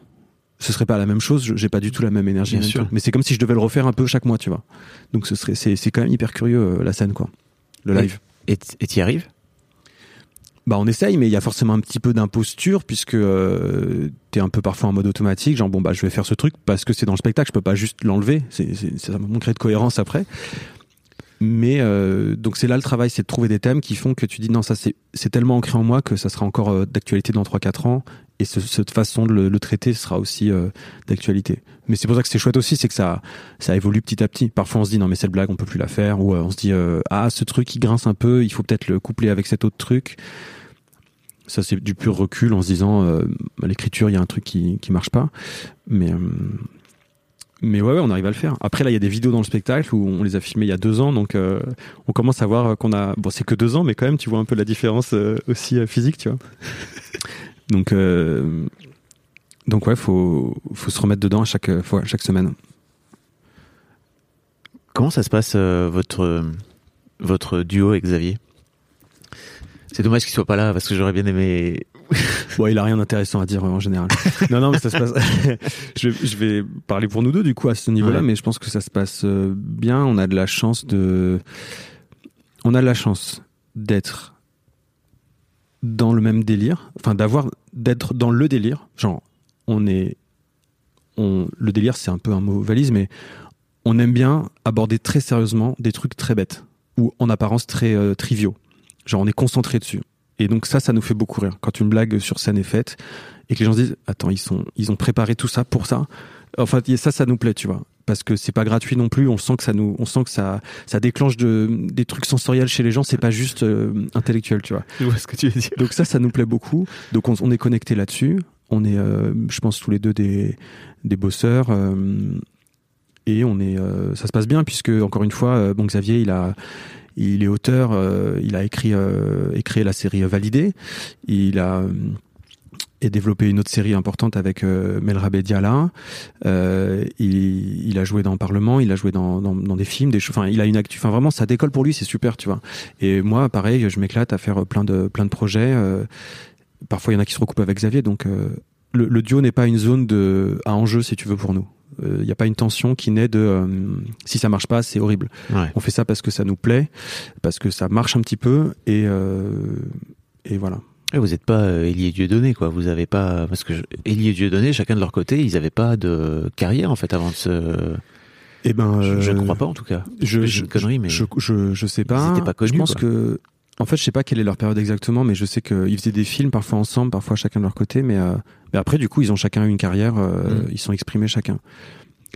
ce serait pas la même chose, j'ai pas du tout la même énergie. Bien sûr. Mais c'est comme si je devais le refaire un peu chaque mois, tu vois. Donc ce serait, c'est, c'est quand même hyper curieux euh, la scène, quoi. Le live. Et t'y arrives? Bah on essaye, mais il y a forcément un petit peu d'imposture puisque euh, t'es un peu parfois en mode automatique, genre bon bah je vais faire ce truc parce que c'est dans le spectacle, je peux pas juste l'enlever, c'est, ça manquerait de cohérence après. Mais euh, donc c'est là le travail, c'est de trouver des thèmes qui font que tu dis non ça c'est, tellement ancré en moi que ça sera encore euh, d'actualité dans 3-4 ans et cette façon de le, traiter sera aussi euh, d'actualité. Mais c'est pour ça que c'est chouette aussi, c'est que ça ça évolue petit à petit. Parfois on se dit non mais cette blague on peut plus la faire, ou euh, on se dit euh, ah ce truc qui grince un peu, il faut peut-être le coupler avec cet autre truc. Ça c'est du pur recul en se disant à l'écriture il y a un truc qui qui marche pas, mais mais ouais, on arrive à le faire. Après, là, il y a des vidéos dans le spectacle où on les a filmées il y a deux ans, donc on commence à voir qu'on a. Bon, c'est que deux ans, mais quand même, tu vois un peu la différence aussi physique, tu vois. Donc, euh, donc ouais, faut, faut se remettre dedans à chaque fois, chaque semaine. Comment ça se passe euh, votre votre duo avec Xavier? C'est dommage qu'il soit pas là parce que j'aurais bien aimé. Bon, il a rien d'intéressant à dire en général. non, non, mais ça se passe. je, vais, je, vais parler pour nous deux du coup à ce niveau-là, mais je pense que ça se passe euh, bien. On a de la chance de, on a de la chance d'être dans le même délire, enfin d'avoir d'être dans le délire. Genre, on est, on, le délire, c'est un peu un mot valise, mais on aime bien aborder très sérieusement des trucs très bêtes ou en apparence très euh, triviaux. Genre, on est concentré dessus. Et donc ça, ça nous fait beaucoup rire quand une blague sur scène est faite et que les gens se disent attends, ils sont, ils ont préparé tout ça pour ça. Enfin, ça, ça nous plaît, tu vois parce que c'est pas gratuit non plus. On sent que ça nous, on sent que ça, ça déclenche de, des trucs sensoriels chez les gens. C'est pas juste euh, intellectuel, tu vois. Je vois ce que tu veux dire. Donc ça, ça nous plaît beaucoup. Donc on, on est connecté là-dessus. On est, euh, je pense, tous les deux des, des bosseurs. Euh, et on est, ça se passe bien puisque encore une fois, bon Xavier, il a, il est auteur, il a écrit, écrit la série Validée. Il a et développé une autre série importante avec euh, Melrabe Diala. Euh, il, a joué dans le Parlement, il a joué dans, dans, des films, des enfin il a une actu, enfin vraiment ça décolle pour lui, c'est super, tu vois. Et moi, pareil, je m'éclate à faire plein de plein de projets. Euh, parfois, il y en a qui se recoupent avec Xavier, donc euh, le, le, duo n'est pas une zone de à enjeu si tu veux pour nous. Il n'y a pas une tension qui naît de si ça marche pas, c'est horrible. Ouais. On fait ça parce que ça nous plaît, parce que ça marche un petit peu et et voilà. Et vous n'êtes pas euh, Élie et Dieudonné, quoi. Vous avez pas parce que je... Dieudonné, chacun de leur côté, ils n'avaient pas de carrière en fait avant de se. Eh ben, je, ne euh, crois pas en tout cas. Je, je, une connerie, mais je, je, sais pas. Ils pas connus, je pense quoi. que, en fait, je sais pas quelle est leur période exactement, mais je sais qu'ils faisaient des films parfois ensemble, parfois chacun de leur côté, mais, euh, mais après, du coup, ils ont chacun eu une carrière, euh, Mm. ils sont exprimés chacun.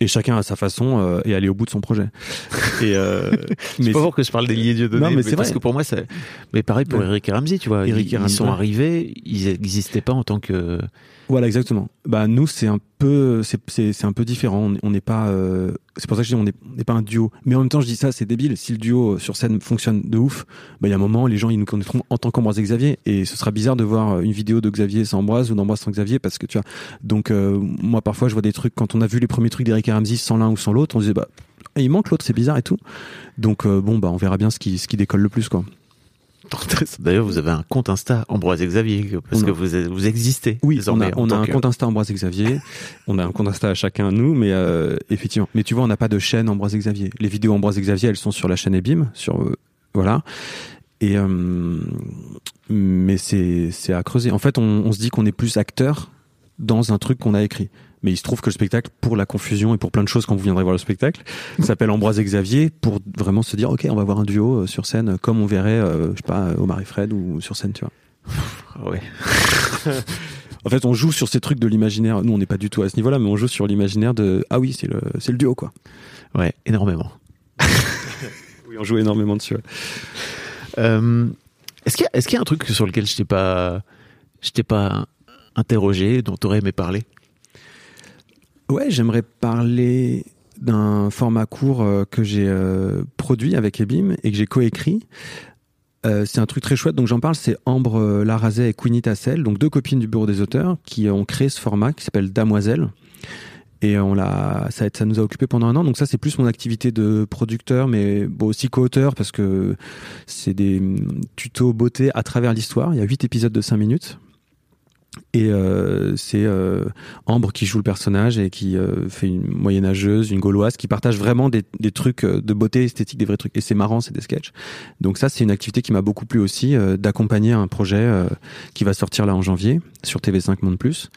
Et chacun à sa façon euh, est allé au bout de son projet. Et euh, C'est mais pas pour que je parle d'Élie et Dieudonné. Non, mais c'est parce vrai. que pour moi, ça. Mais pareil pour. Eric et Ramsey, tu vois. Eric ils, et ils Ramsey, sont arrivés, ils n'existaient pas en tant que. Voilà, exactement. Bah nous, c'est un peu, c'est un peu différent. On- n'est pas, euh, c'est pour ça que je dis on n'est pas un duo. Mais en même temps, je dis ça, c'est débile. Si le duo euh, sur scène fonctionne de ouf, bah il y a un moment, les gens ils nous connaîtront en tant qu'Ambroise et Xavier, et ce sera bizarre de voir une vidéo de Xavier sans Ambroise ou d'Ambroise sans Xavier, parce que tu vois. Donc euh, moi, parfois, je vois des trucs quand on a vu les premiers trucs d'Eric Ramsey sans l'un ou sans l'autre, on disait bah il manque l'autre, c'est bizarre et tout. Donc euh, bon bah on verra bien ce qui ce qui décolle le plus quoi. D'ailleurs, vous avez un compte Insta Ambroise Xavier parce On a- que vous vous existez. Oui, on a, on un que- compte Insta Ambroise Xavier. on a un compte Insta à chacun nous, mais euh, effectivement. Mais tu vois, on n'a pas de chaîne Ambroise Xavier. Les vidéos Ambroise Xavier, elles sont sur la chaîne Ebim, sur euh, voilà. Et euh, mais c'est c'est à creuser. En fait, on, on se dit qu'on est plus acteur dans un truc qu'on a écrit. Mais il se trouve que le spectacle, pour la confusion et pour plein de choses quand vous viendrez voir le spectacle, s'appelle Ambroise et Xavier pour vraiment se dire, ok, on va voir un duo euh, sur scène comme on verrait, euh, je sais pas, Omar et Fred ou sur scène, tu vois. Ah ouais. En fait, on joue sur ces trucs de l'imaginaire. Nous, on n'est pas du tout à ce niveau-là, mais on joue sur l'imaginaire de ah oui, c'est le c'est le duo quoi. Ouais, énormément. Oui, on joue énormément dessus. ouais. Euh, est-ce qu'il y, a- est-ce qu'il y a un truc sur lequel je t'ai pas, je t'ai pas interrogé, dont tu aurais aimé parler? Ouais, j'aimerais parler d'un format court euh, que j'ai euh, produit avec Ebim et que j'ai coécrit. Euh, c'est un truc très chouette, donc j'en parle, c'est Ambre euh, Larazet et Queenie Tassel, donc deux copines du bureau des auteurs, qui ont créé ce format qui s'appelle Damoiselle. Et on l'a, ça, nous a occupé pendant un an. Donc ça, c'est plus mon activité de producteur, mais aussi co-auteur parce que c'est des hum, tutos beauté à travers l'histoire. Il y a huit épisodes de cinq minutes. Et euh, c'est euh, Ambre qui joue le personnage et qui euh, fait une moyenâgeuse, une gauloise, qui partage vraiment des, des trucs euh, de beauté esthétique, des vrais trucs. Et c'est marrant, c'est des sketchs. Donc ça, c'est une activité qui m'a beaucoup plu aussi, euh, d'accompagner un projet euh, qui va sortir là en janvier sur TV5 Monde Plus.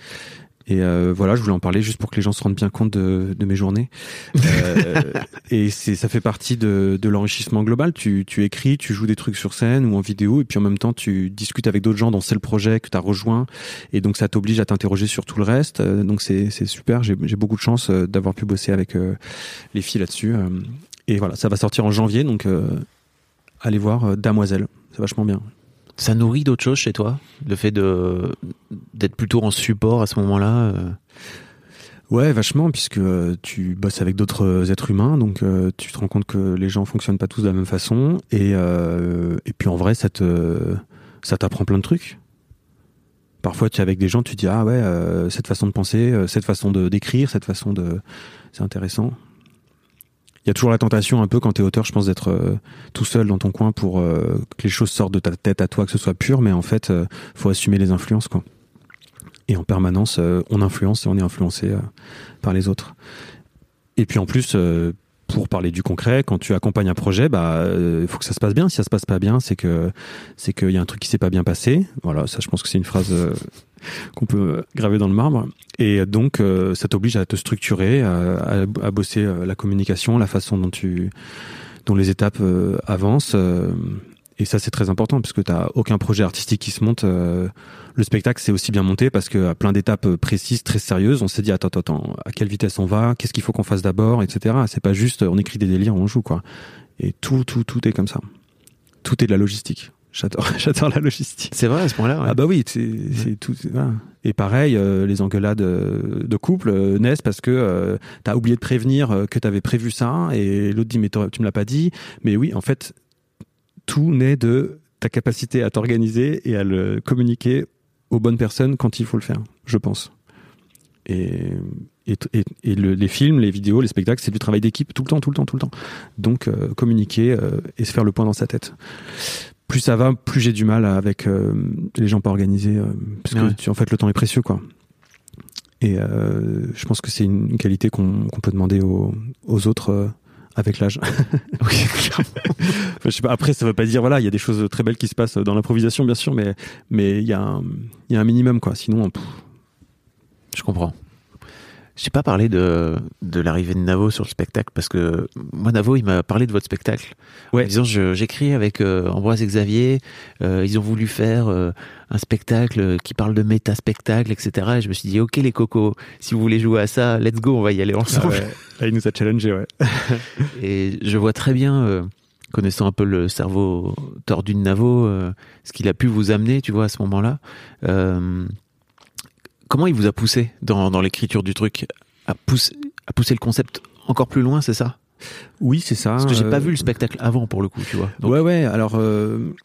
Et euh, voilà, je voulais en parler juste pour que les gens se rendent bien compte de, de mes journées. Euh, et c'est, ça fait partie de, de l'enrichissement global. Tu, tu écris, tu joues des trucs sur scène ou en vidéo, et puis en même temps, tu discutes avec d'autres gens dont c'est le projet que tu as rejoint. Et donc, ça t'oblige à t'interroger sur tout le reste. Euh, donc, c'est, c'est super. J'ai, j'ai beaucoup de chance d'avoir pu bosser avec euh, les filles là-dessus. Et voilà, ça va sortir en janvier, donc allez voir Damoiselle. C'est vachement bien. Ça nourrit d'autres choses chez toi Le fait d'être plutôt en support à ce moment-là euh, Ouais, vachement, puisque euh, tu bosses avec d'autres euh, êtres humains, donc tu te rends compte que les gens fonctionnent pas tous de la même façon, et, puis en vrai, ça t'apprend plein de trucs. Parfois, tu es avec des gens, tu te dis ah ouais, cette façon de penser, cette façon d'écrire, cette façon de, c'est intéressant. Il y a toujours la tentation un peu quand t'es auteur, je pense, d'être euh, tout seul dans ton coin pour euh, que les choses sortent de ta tête à toi, que ce soit pur, mais en fait, euh, faut assumer les influences, quoi. Et en permanence, euh, on influence et on est influencé par les autres. Et puis en plus, pour parler du concret, quand tu accompagnes un projet, bah, il faut que ça se passe bien. Si ça se passe pas bien, c'est que c'est qu'il y a un truc qui s'est pas bien passé. Voilà, ça, je pense que c'est une phrase qu'on peut graver dans le marbre. Et donc, ça t'oblige à te structurer, à, bosser la communication, la façon dont tu, dont les étapes avancent. Et ça, c'est très important parce que tu aucun projet artistique qui se monte. Euh, le spectacle, c'est aussi bien monté parce qu'à plein d'étapes euh, précises, très sérieuses, on s'est dit attends, attends, attends, à quelle vitesse on va, qu'est-ce qu'il faut qu'on fasse d'abord, etc. C'est pas juste on écrit des délires, on joue quoi. Et tout, tout, tout est comme ça. Tout est de la logistique. J'adore, j'adore la logistique. C'est vrai à ce point-là. Ah bah oui, c'est, tout. Et pareil, euh, les engueulades de couple naissent parce que tu t'as oublié de prévenir que t'avais prévu ça et l'autre dit mais tu me l'as pas dit. Mais oui, en fait, tout naît de ta capacité à t'organiser et à le communiquer aux bonnes personnes quand il faut le faire, je pense. Et, et, et, les films, les vidéos, les spectacles, c'est du travail d'équipe tout le temps, tout le temps, tout le temps. Donc euh, communiquer euh, et se faire le point dans sa tête. Plus ça va, plus j'ai du mal avec euh, les gens pas organisés, parce que tu, en fait le temps est précieux, quoi. Et je pense que c'est une qualité qu'on peut demander aux, aux autres avec l'âge. oui, je sais pas, après, ça veut pas dire, voilà, il y a des choses très belles qui se passent dans l'improvisation, bien sûr, mais mais il y, a un, y a un minimum, quoi. Sinon, je comprends. J'ai pas parlé de, de l'arrivée de Navo sur le spectacle parce que moi Navo il m'a parlé de votre spectacle. Ouais. En disant j'écris avec euh, Ambroise et Xavier, euh, ils ont voulu faire euh, un spectacle qui parle de méta spectacle etc. Et je me suis dit ok les cocos si vous voulez jouer à ça let's go on va y aller ensemble. Ah il nous a challengé ouais. et je vois très bien connaissant un peu le cerveau tordu de Navo ce qu'il a pu vous amener tu vois à ce moment-là comment il vous a poussé dans, l'écriture du truc à pousser, à pousser le concept encore plus loin, c'est ça? Oui, c'est ça. Parce que j'ai pas euh, vu le spectacle avant pour le coup, tu vois. Ouais, ouais. Alors, euh,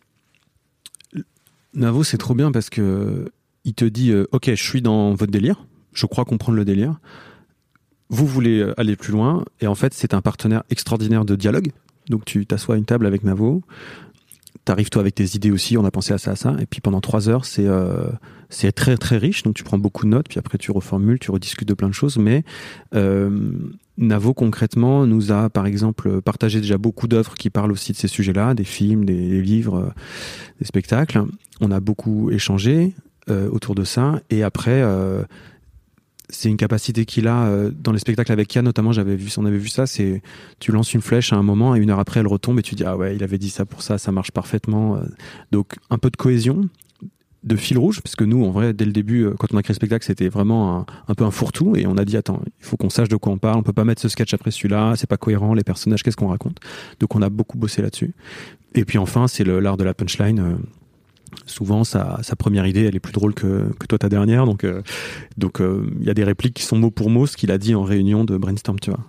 Navo, c'est trop bien parce que il te dit, euh, ok, je suis dans votre délire. Je crois comprendre le délire. Vous voulez aller plus loin et en fait, c'est un partenaire extraordinaire de dialogue. Donc, tu t'assois à une table avec Navo t'arrives toi avec tes idées aussi, on a pensé à ça, à ça, et puis pendant trois heures, c'est euh, c'est très très riche, donc tu prends beaucoup de notes, puis après tu reformules, tu rediscutes de plein de choses, mais euh, Navo concrètement nous a par exemple partagé déjà beaucoup d'œuvres qui parlent aussi de ces sujets-là, des films, des, livres, des spectacles. On a beaucoup échangé euh, autour de ça, et après c'est une capacité qu'il a euh, dans les spectacles avec Yann notamment j'avais vu on avait vu ça c'est tu lances une flèche à un moment et une heure après elle retombe et tu dis ah ouais il avait dit ça pour ça ça marche parfaitement euh. donc un peu de cohésion de fil rouge parce que nous en vrai dès le début euh, quand on a créé le spectacle c'était vraiment un, peu un fourre-tout et on a dit attends il faut qu'on sache de quoi on parle on peut pas mettre ce sketch après celui-là c'est pas cohérent les personnages qu'est-ce qu'on raconte? Donc on a beaucoup bossé là-dessus et puis enfin c'est l'art de la punchline souvent sa, sa, première idée elle est plus drôle que, que toi ta dernière. Donc euh, donc euh, il y a des répliques qui sont mot pour mot ce qu'il a dit en réunion de brainstorm tu vois.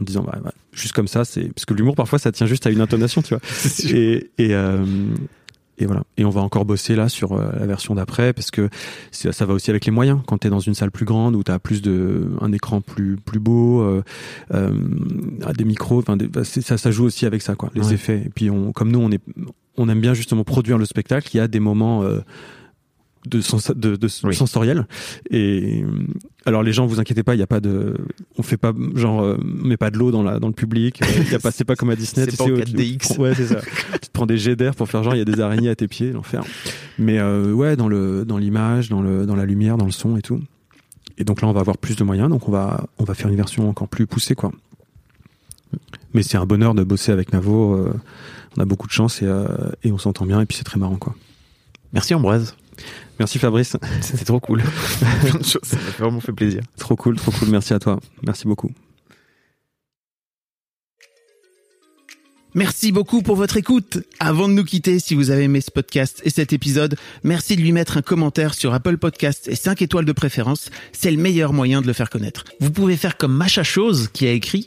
En disant bah, bah, juste comme ça c'est parce que l'humour parfois ça tient juste à une intonation tu vois. Et et, euh, et voilà. Et on va encore bosser là sur la version d'après parce que ça va aussi avec les moyens. Quand tu es dans une salle plus grande où tu as plus de un écran plus plus beau euh, des micros enfin bah, ça ça joue aussi avec ça quoi. Les effets. Et puis on comme nous on est on aime bien justement produire le spectacle. Il y a des moments euh, de, de, sensoriel. Et alors les gens, vous inquiétez pas, il y a pas de, on fait pas genre, euh, met pas de l'eau dans la dans le public. Il y a pas, c'est pas comme à Disney. c'est pas au 4DX. ouais, c'est ça. tu te prends des jets d'air pour faire genre il y a des araignées à tes pieds, l'enfer. Mais euh, ouais, dans le dans l'image, dans le dans la lumière, dans le son et tout. Et donc là, on va avoir plus de moyens, donc on va on va faire une version encore plus poussée quoi. Mais c'est un bonheur de bosser avec Navo. Euh, on a beaucoup de chance euh, et, on s'entend bien et puis c'est très marrant quoi. Merci Ambroise. Merci Fabrice. C'était trop cool. Ça m'a vraiment fait plaisir. Trop cool, trop cool. Merci à toi. Merci beaucoup. Merci beaucoup pour votre écoute. Avant de nous quitter, si vous avez aimé ce podcast et cet épisode, merci de lui mettre un commentaire sur Apple Podcast et 5 étoiles de préférence. C'est le meilleur moyen de le faire connaître. Vous pouvez faire comme Macha Chose qui a écrit